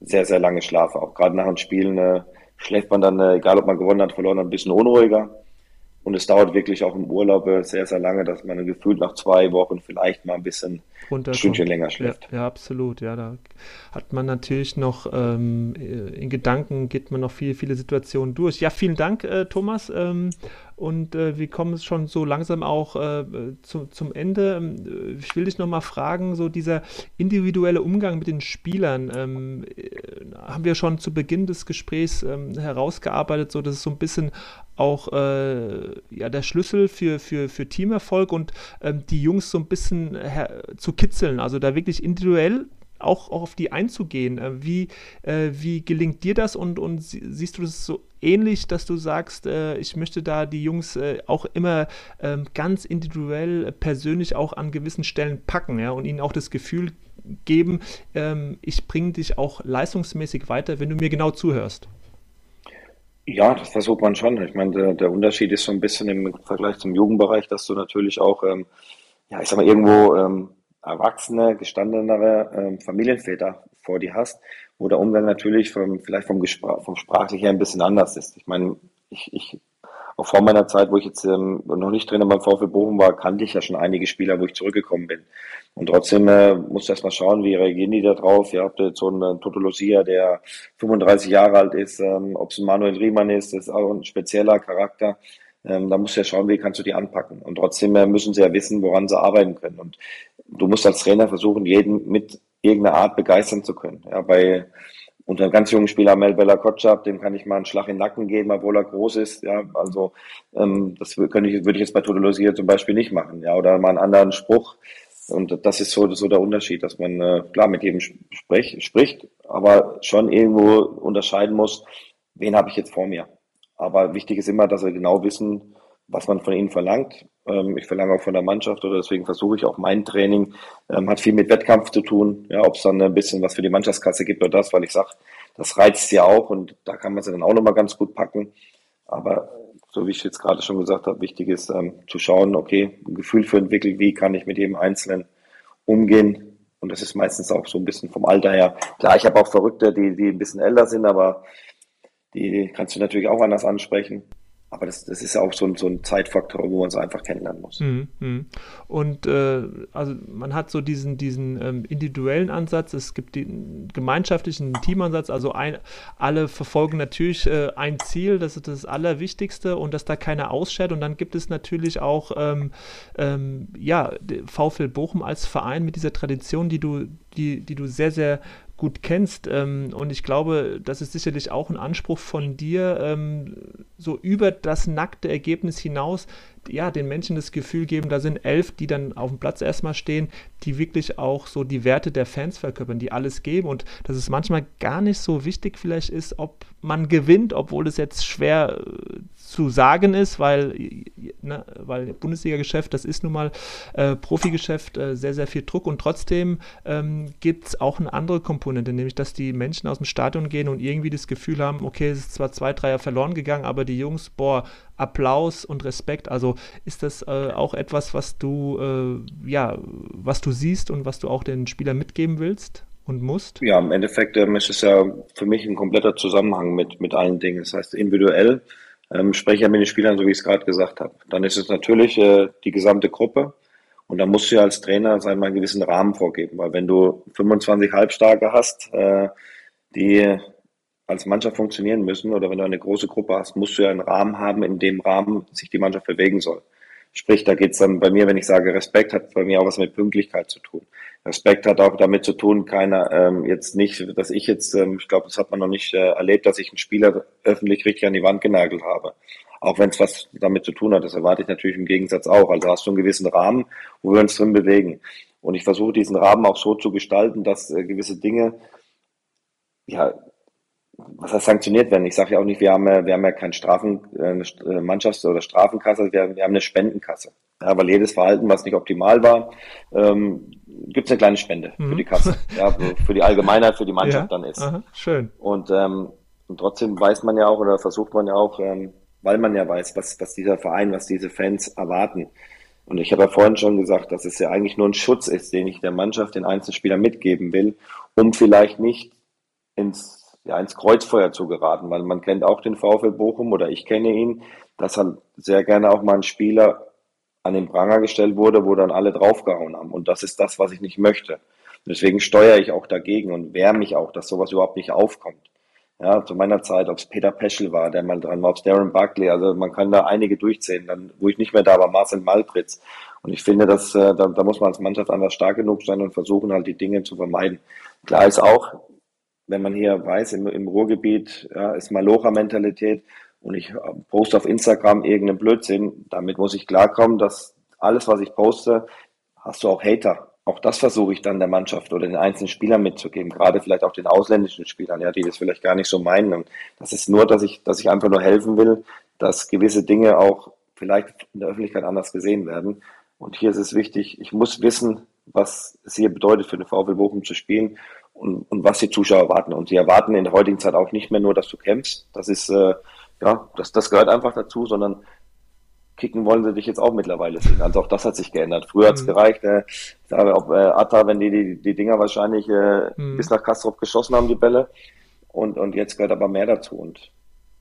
sehr, sehr lange schlafe. Auch gerade nach dem Spielen äh, schläft man dann, äh, egal ob man gewonnen hat, verloren hat, ein bisschen unruhiger. Und es dauert wirklich auch im Urlaub äh, sehr, sehr lange, dass man gefühlt nach zwei Wochen vielleicht mal ein bisschen ein Stündchen länger schläft. Ja, ja, absolut. Ja, da hat man natürlich noch ähm, in Gedanken geht man noch viele, viele Situationen durch. Ja, vielen Dank, äh, Thomas. Ähm, und äh, wir kommen schon so langsam auch äh, zu, zum Ende. Ähm, ich will dich nochmal fragen, so dieser individuelle Umgang mit den Spielern, ähm, äh, haben wir schon zu Beginn des Gesprächs ähm, herausgearbeitet, so dass es so ein bisschen auch äh, ja, der Schlüssel für, für, für Teamerfolg und ähm, die Jungs so ein bisschen zu kitzeln, also da wirklich individuell auch, auch auf die einzugehen. Äh, wie, äh, wie gelingt dir das und, und siehst du das so ähnlich, dass du sagst, äh, ich möchte da die Jungs äh, auch immer ähm, ganz individuell, äh, persönlich auch an gewissen Stellen packen ja, und ihnen auch das Gefühl geben, ähm, ich bringe dich auch leistungsmäßig weiter, wenn du mir genau zuhörst? Ja, das versucht man schon. Ich meine, der, der Unterschied ist so ein bisschen im Vergleich zum Jugendbereich, dass du natürlich auch, ähm, ja, ich sag mal, irgendwo ähm, erwachsene, gestandenere ähm, Familienväter vor dir hast, wo der Umgang natürlich vom, vielleicht vom, Gespr vom Sprachlich her ein bisschen anders ist. Ich meine, ich, ich auch vor meiner Zeit, wo ich jetzt ähm, noch nicht Trainer beim VfL Bochum war, kannte ich ja schon einige Spieler, wo ich zurückgekommen bin. Und trotzdem äh, musst du erst mal schauen, wie reagieren die da drauf. Ihr habt jetzt so einen Toto Lucia, der 35 Jahre alt ist, ähm, ob es ein Manuel Riemann ist, ist auch ein spezieller Charakter. Ähm, da musst du ja schauen, wie kannst du die anpacken. Und trotzdem äh, müssen sie ja wissen, woran sie arbeiten können. Und du musst als Trainer versuchen, jeden mit irgendeiner Art begeistern zu können. Ja, bei unter einem ganz jungen Spieler Mel Bella Kotschab, dem kann ich mal einen Schlag in den Nacken geben, obwohl er groß ist. Ja, also ähm, das könnte ich, würde ich jetzt bei Todolosia zum Beispiel nicht machen. Ja, oder mal einen anderen Spruch. Und das ist so, so der Unterschied, dass man äh, klar mit jedem sprech, spricht, aber schon irgendwo unterscheiden muss, wen habe ich jetzt vor mir. Aber wichtig ist immer, dass wir genau wissen, was man von ihnen verlangt. Ähm, ich verlange auch von der Mannschaft oder deswegen versuche ich auch mein Training, ähm, hat viel mit Wettkampf zu tun. Ja, ob es dann ein bisschen was für die Mannschaftskasse gibt oder das, weil ich sage, das reizt ja auch und da kann man sie dann auch nochmal ganz gut packen. Aber so wie ich jetzt gerade schon gesagt habe, wichtig ist ähm, zu schauen, okay, ein Gefühl für entwickeln, wie kann ich mit jedem Einzelnen umgehen. Und das ist meistens auch so ein bisschen vom Alter her. Klar, ich habe auch Verrückte, die, die ein bisschen älter sind, aber die kannst du natürlich auch anders ansprechen. Aber das, das ist auch so ein, so ein Zeitfaktor, wo man es einfach kennenlernen muss. Mhm, mhm. Und äh, also man hat so diesen, diesen ähm, individuellen Ansatz, es gibt den gemeinschaftlichen Teamansatz, also ein, alle verfolgen natürlich äh, ein Ziel, das ist das Allerwichtigste und dass da keiner ausschert. Und dann gibt es natürlich auch ähm, ähm, ja, VfL Bochum als Verein mit dieser Tradition, die du, die, die du sehr, sehr gut kennst. Ähm, und ich glaube, das ist sicherlich auch ein Anspruch von dir, ähm, so über das nackte Ergebnis hinaus, ja, den Menschen das Gefühl geben, da sind elf, die dann auf dem Platz erstmal stehen, die wirklich auch so die Werte der Fans verkörpern, die alles geben und dass es manchmal gar nicht so wichtig vielleicht ist, ob man gewinnt, obwohl es jetzt schwer äh, zu sagen ist, weil, ne, weil Bundesliga-Geschäft, das ist nun mal äh, Profigeschäft, äh, sehr, sehr viel Druck und trotzdem ähm, gibt es auch eine andere Komponente, nämlich dass die Menschen aus dem Stadion gehen und irgendwie das Gefühl haben, okay, es ist zwar zwei, drei Jahre verloren gegangen, aber die Jungs, boah, Applaus und Respekt. Also ist das äh, auch etwas, was du, äh, ja, was du siehst und was du auch den Spielern mitgeben willst? Und musst? Ja, im Endeffekt ähm, ist es ja für mich ein kompletter Zusammenhang mit, mit allen Dingen. Das heißt, individuell ähm, spreche ja mit den Spielern, so wie ich es gerade gesagt habe. Dann ist es natürlich äh, die gesamte Gruppe. Und da musst du ja als Trainer sagen, mal einen gewissen Rahmen vorgeben. Weil wenn du 25 Halbstarke hast, äh, die als Mannschaft funktionieren müssen, oder wenn du eine große Gruppe hast, musst du ja einen Rahmen haben, in dem Rahmen sich die Mannschaft bewegen soll. Sprich, da geht's dann bei mir, wenn ich sage Respekt, hat bei mir auch was mit Pünktlichkeit zu tun. Respekt hat auch damit zu tun, keiner ähm, jetzt nicht, dass ich jetzt, ähm, ich glaube, das hat man noch nicht äh, erlebt, dass ich einen Spieler öffentlich richtig an die Wand genagelt habe. Auch wenn es was damit zu tun hat, das erwarte ich natürlich im Gegensatz auch. Also hast du einen gewissen Rahmen, wo wir uns drin bewegen. Und ich versuche diesen Rahmen auch so zu gestalten, dass äh, gewisse Dinge ja was heißt sanktioniert werden? Ich sage ja auch nicht, wir haben, wir haben ja keine Strafen, äh, äh, Mannschafts- oder Strafenkasse, wir, wir haben eine Spendenkasse. Ja, weil jedes Verhalten, was nicht optimal war, ähm, gibt es eine kleine Spende mhm. für die Kasse. Ja, für die Allgemeinheit, für die Mannschaft ja, dann ist. Aha, schön. Und ähm, Und trotzdem weiß man ja auch oder versucht man ja auch, ähm, weil man ja weiß, was, was dieser Verein, was diese Fans erwarten. Und ich habe ja vorhin schon gesagt, dass es ja eigentlich nur ein Schutz ist, den ich der Mannschaft, den Einzelspielern mitgeben will, um vielleicht nicht ins, ja, ins Kreuzfeuer zu geraten, weil man kennt auch den VfL Bochum oder ich kenne ihn, dass halt sehr gerne auch mal ein Spieler an den Pranger gestellt wurde, wo dann alle draufgehauen haben. Und das ist das, was ich nicht möchte. Deswegen steuere ich auch dagegen und wehre mich auch, dass sowas überhaupt nicht aufkommt. Ja, zu meiner Zeit, ob es Peter Peschel war, der mal dran war, ob es Darren Buckley, also man kann da einige durchzählen, dann, wo ich nicht mehr da war, Marcel Malpritz. Und ich finde, dass, äh, da, da muss man als Mannschaft einfach stark genug sein und versuchen halt die Dinge zu vermeiden. Klar ist auch, wenn man hier weiß, im, im Ruhrgebiet ja, ist Malocha-Mentalität und ich poste auf Instagram irgendeinen Blödsinn, damit muss ich klarkommen, dass alles, was ich poste, hast du auch Hater auch das versuche ich dann der Mannschaft oder den einzelnen Spielern mitzugeben, gerade vielleicht auch den ausländischen Spielern, ja, die das vielleicht gar nicht so meinen. Und das ist nur, dass ich, dass ich einfach nur helfen will, dass gewisse Dinge auch vielleicht in der Öffentlichkeit anders gesehen werden. Und hier ist es wichtig, ich muss wissen, was es hier bedeutet für den VfL Bochum zu spielen und, und was die Zuschauer erwarten. Und sie erwarten in der heutigen Zeit auch nicht mehr nur, dass du kämpfst. Das ist, äh, ja, das, das gehört einfach dazu, sondern kicken wollen sie dich jetzt auch mittlerweile sehen. Also auch das hat sich geändert. Früher hat es mhm. gereicht, äh, sage, ob äh, Atta, wenn die, die die Dinger wahrscheinlich äh, mhm. bis nach Kastrop geschossen haben, die Bälle. Und, und jetzt gehört aber mehr dazu. Und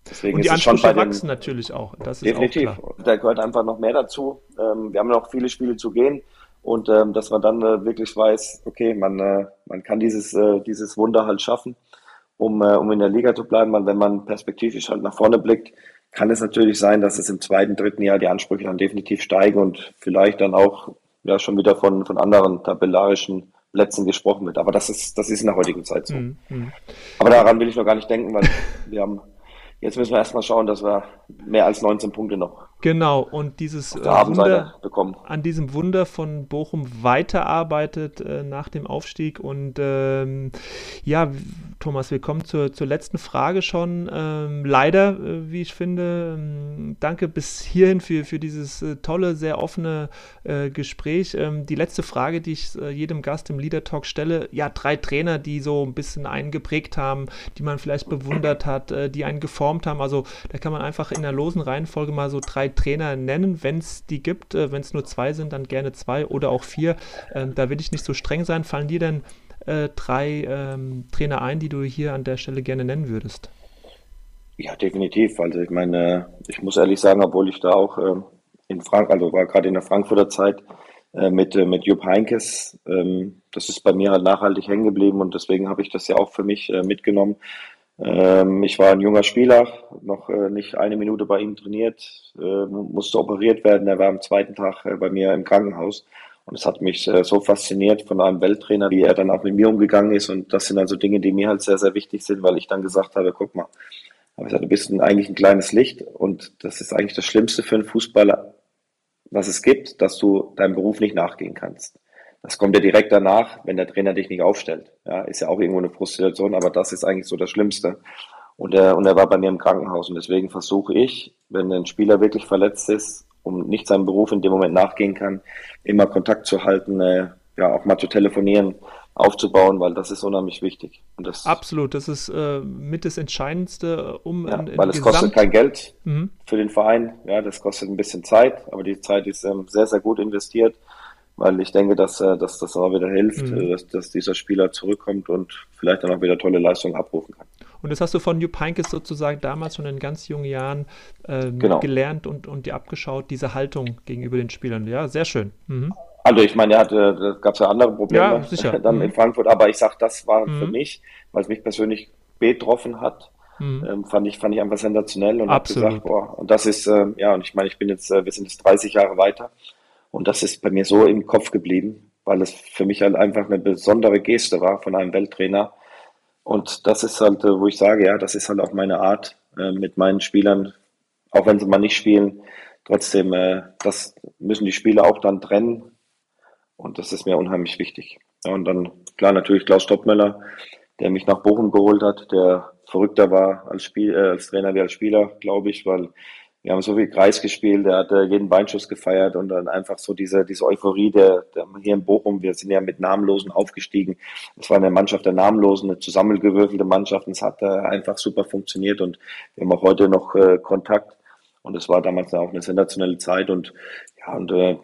deswegen und die ist es schon bei wachsen den, natürlich auch. Das ist definitiv. Auch da gehört einfach noch mehr dazu. Ähm, wir haben noch viele Spiele zu gehen. Und ähm, dass man dann äh, wirklich weiß, okay, man, äh, man kann dieses, äh, dieses Wunder halt schaffen, um, äh, um in der Liga zu bleiben. Weil wenn man perspektivisch halt nach vorne blickt, kann es natürlich sein, dass es im zweiten, dritten Jahr die Ansprüche dann definitiv steigen und vielleicht dann auch ja schon wieder von, von anderen tabellarischen Plätzen gesprochen wird. Aber das ist, das ist in der heutigen Zeit so. Mhm. mhm. Aber daran will ich noch gar nicht denken, weil wir haben, jetzt müssen wir erstmal schauen, dass wir mehr als 19 Punkte noch Genau, und dieses äh, Wunder, an diesem Wunder von Bochum weiterarbeitet äh, nach dem Aufstieg. Und ähm, ja, Thomas, wir kommen zur, zur letzten Frage schon. Ähm, leider, äh, wie ich finde, ähm, danke bis hierhin für, für dieses äh, tolle, sehr offene äh, Gespräch. Ähm, die letzte Frage, die ich jedem Gast im Leader Talk stelle, ja, drei Trainer, die so ein bisschen einen geprägt haben, die man vielleicht bewundert hat, die einen geformt haben. Also da kann man einfach in der losen Reihenfolge mal so drei Trainer nennen, wenn es die gibt. Äh, wenn es nur zwei sind, dann gerne zwei oder auch vier. Ähm, da will ich nicht so streng sein. Fallen dir denn äh, drei ähm, Trainer ein, die du hier an der Stelle gerne nennen würdest? Ja, definitiv. Also ich meine, ich muss ehrlich sagen, obwohl ich da auch äh, in Frank, also war gerade in der Frankfurter Zeit äh, mit, äh, mit Jupp Heinkes, ähm, das ist bei mir halt nachhaltig hängen geblieben und deswegen habe ich das ja auch für mich äh, mitgenommen. Ähm, ich war ein junger Spieler, noch äh, nicht eine Minute bei ihm trainiert, äh, musste operiert werden. Er war am zweiten Tag äh, bei mir im Krankenhaus. Und es hat mich äh, so fasziniert von einem Welttrainer, wie er dann auch mit mir umgegangen ist. Und das sind also Dinge, die mir halt sehr, sehr wichtig sind, weil ich dann gesagt habe, guck mal, aber du bist ein, eigentlich ein kleines Licht und das ist eigentlich das Schlimmste für einen Fußballer, was es gibt, dass du deinem Beruf nicht nachgehen kannst. Das kommt ja direkt danach, wenn der Trainer dich nicht aufstellt. Ja, ist ja auch irgendwo eine Frustration, aber das ist eigentlich so das Schlimmste. Und er, und er war bei mir im Krankenhaus und deswegen versuche ich, wenn ein Spieler wirklich verletzt ist, um nicht seinem Beruf in dem Moment nachgehen kann, immer Kontakt zu halten, äh, ja auch mal zu telefonieren, aufzubauen, weil das ist unheimlich wichtig. Das, Absolut, das ist äh, mit das Entscheidendste, um ja, in, in weil es Gesamt kostet kein Geld mhm. für den Verein, ja, das kostet ein bisschen Zeit, aber die Zeit ist ähm, sehr, sehr gut investiert weil ich denke, dass, äh, dass das auch wieder hilft, mhm. Äh, dass, dass dieser Spieler zurückkommt und vielleicht dann auch wieder tolle Leistungen abrufen kann. Und das hast du von Jupp Heynckes sozusagen damals schon in ganz jungen Jahren ähm, genau. gelernt und, und dir abgeschaut, diese Haltung gegenüber den Spielern. Ja, sehr schön. Mhm. Also ich meine, er hatte, da gab es ja andere Probleme ja, (laughs) dann mhm. in Frankfurt, aber ich sage, das war mhm. für mich, weil es mich persönlich betroffen hat, mhm. ähm, fand ich fand ich einfach sensationell und habe gesagt, boah, und das ist äh, ja und ich meine, ich bin jetzt, äh, wir sind jetzt 30 Jahre weiter und das ist bei mir so im Kopf geblieben, weil es für mich halt einfach eine besondere Geste war von einem Welttrainer. Und das ist halt, äh, wo ich sage, ja, das ist halt auch meine Art äh, mit meinen Spielern, auch wenn sie mal nicht spielen, trotzdem, äh, das müssen die Spieler auch dann trennen. Und das ist mir unheimlich wichtig. Und dann, klar, natürlich Klaus Stoppmöller, der mich nach Bochum geholt hat, der verrückter war als, Spiel, als Trainer wie als Spieler, glaube ich, weil wir haben so viel Kreis gespielt, er hat jeden Beinschuss gefeiert und dann einfach so diese, diese Euphorie der, der hier in Bochum, wir sind ja mit Namenlosen aufgestiegen. Es war eine Mannschaft der Namenlosen, eine zusammengewürfelte Mannschaft und es hat einfach super funktioniert und wir haben auch heute noch äh, Kontakt und es war damals auch eine sensationelle Zeit und ja, und äh,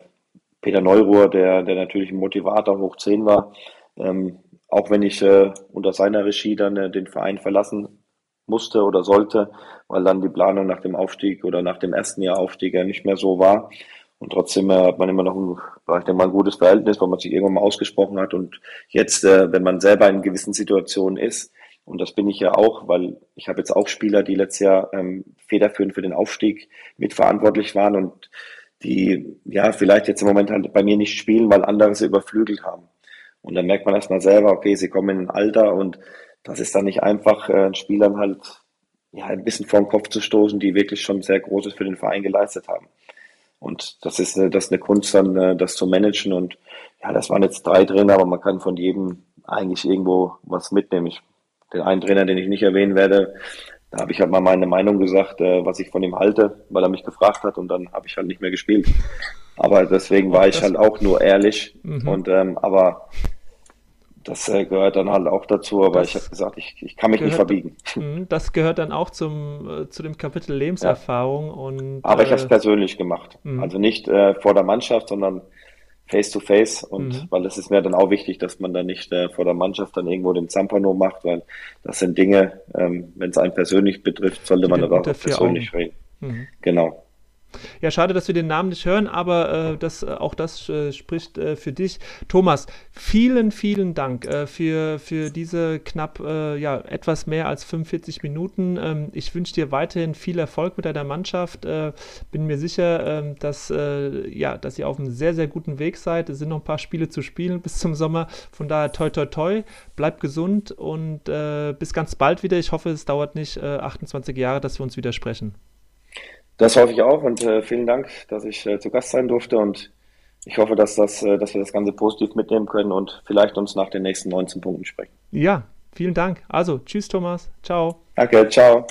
Peter Neuruhr, der, der natürlich ein Motivator hoch 10 war, ähm, auch wenn ich äh, unter seiner Regie dann äh, den Verein verlassen musste oder sollte, weil dann die Planung nach dem Aufstieg oder nach dem ersten Jahr Aufstieg ja nicht mehr so war. Und trotzdem äh, hat man immer noch ein, ich denke mal, ein gutes Verhältnis, weil man sich irgendwann mal ausgesprochen hat. Und jetzt, äh, wenn man selber in gewissen Situationen ist, und das bin ich ja auch, weil ich habe jetzt auch Spieler, die letztes Jahr ähm, federführend für den Aufstieg mitverantwortlich waren und die ja vielleicht jetzt im Moment halt bei mir nicht spielen, weil andere sie überflügelt haben. Und dann merkt man erstmal selber, okay, sie kommen in ein Alter und das ist dann nicht einfach, äh, Spielern halt ja, ein bisschen vor den Kopf zu stoßen, die wirklich schon sehr Großes für den Verein geleistet haben. Und das ist, äh, das ist eine Kunst, dann äh, das zu managen. Und ja, das waren jetzt drei Trainer, aber man kann von jedem eigentlich irgendwo was mitnehmen. Ich, den einen Trainer, den ich nicht erwähnen werde, da habe ich halt mal meine Meinung gesagt, äh, was ich von ihm halte, weil er mich gefragt hat und dann habe ich halt nicht mehr gespielt. Aber deswegen war ich halt auch nur ehrlich. Mhm. Und ähm, aber das äh, gehört dann halt auch dazu, aber das ich habe gesagt, ich, ich kann mich gehört, nicht verbiegen. (laughs) Mhm, das gehört dann auch zum, äh, zu dem Kapitel Lebenserfahrung. Ja. Und, aber ich habe es äh, persönlich gemacht. Mh. Also nicht äh, vor der Mannschaft, sondern face to face. Und mhm. weil es ist mir dann auch wichtig, dass man dann nicht äh, vor der Mannschaft dann irgendwo den Zampano macht, weil das sind Dinge, ähm, wenn es einen persönlich betrifft, sollte Die man dann auch persönlich Augen. reden. Mhm. Genau. Ja, schade, dass wir den Namen nicht hören, aber äh, das, äh, auch das äh, spricht äh, für dich. Thomas, vielen, vielen Dank äh, für, für diese knapp, äh, ja, etwas mehr als 45 Minuten. Ähm, ich wünsche dir weiterhin viel Erfolg mit deiner Mannschaft. bin mir sicher, ähm, dass, ja, dass ihr auf einem sehr, sehr guten Weg seid. Es sind noch ein paar Spiele zu spielen bis zum Sommer. Von daher toi, toi, toi. Bleib gesund und bis ganz bald wieder. Ich hoffe, es dauert nicht 28 Jahre, dass wir uns wieder sprechen. Das hoffe ich auch und äh, vielen Dank, dass ich äh, zu Gast sein durfte und ich hoffe, dass, das, äh, dass wir das Ganze positiv mitnehmen können und vielleicht uns nach den nächsten 19 Punkten sprechen. Ja, vielen Dank. Also, tschüss Thomas. Ciao. Danke, ciao.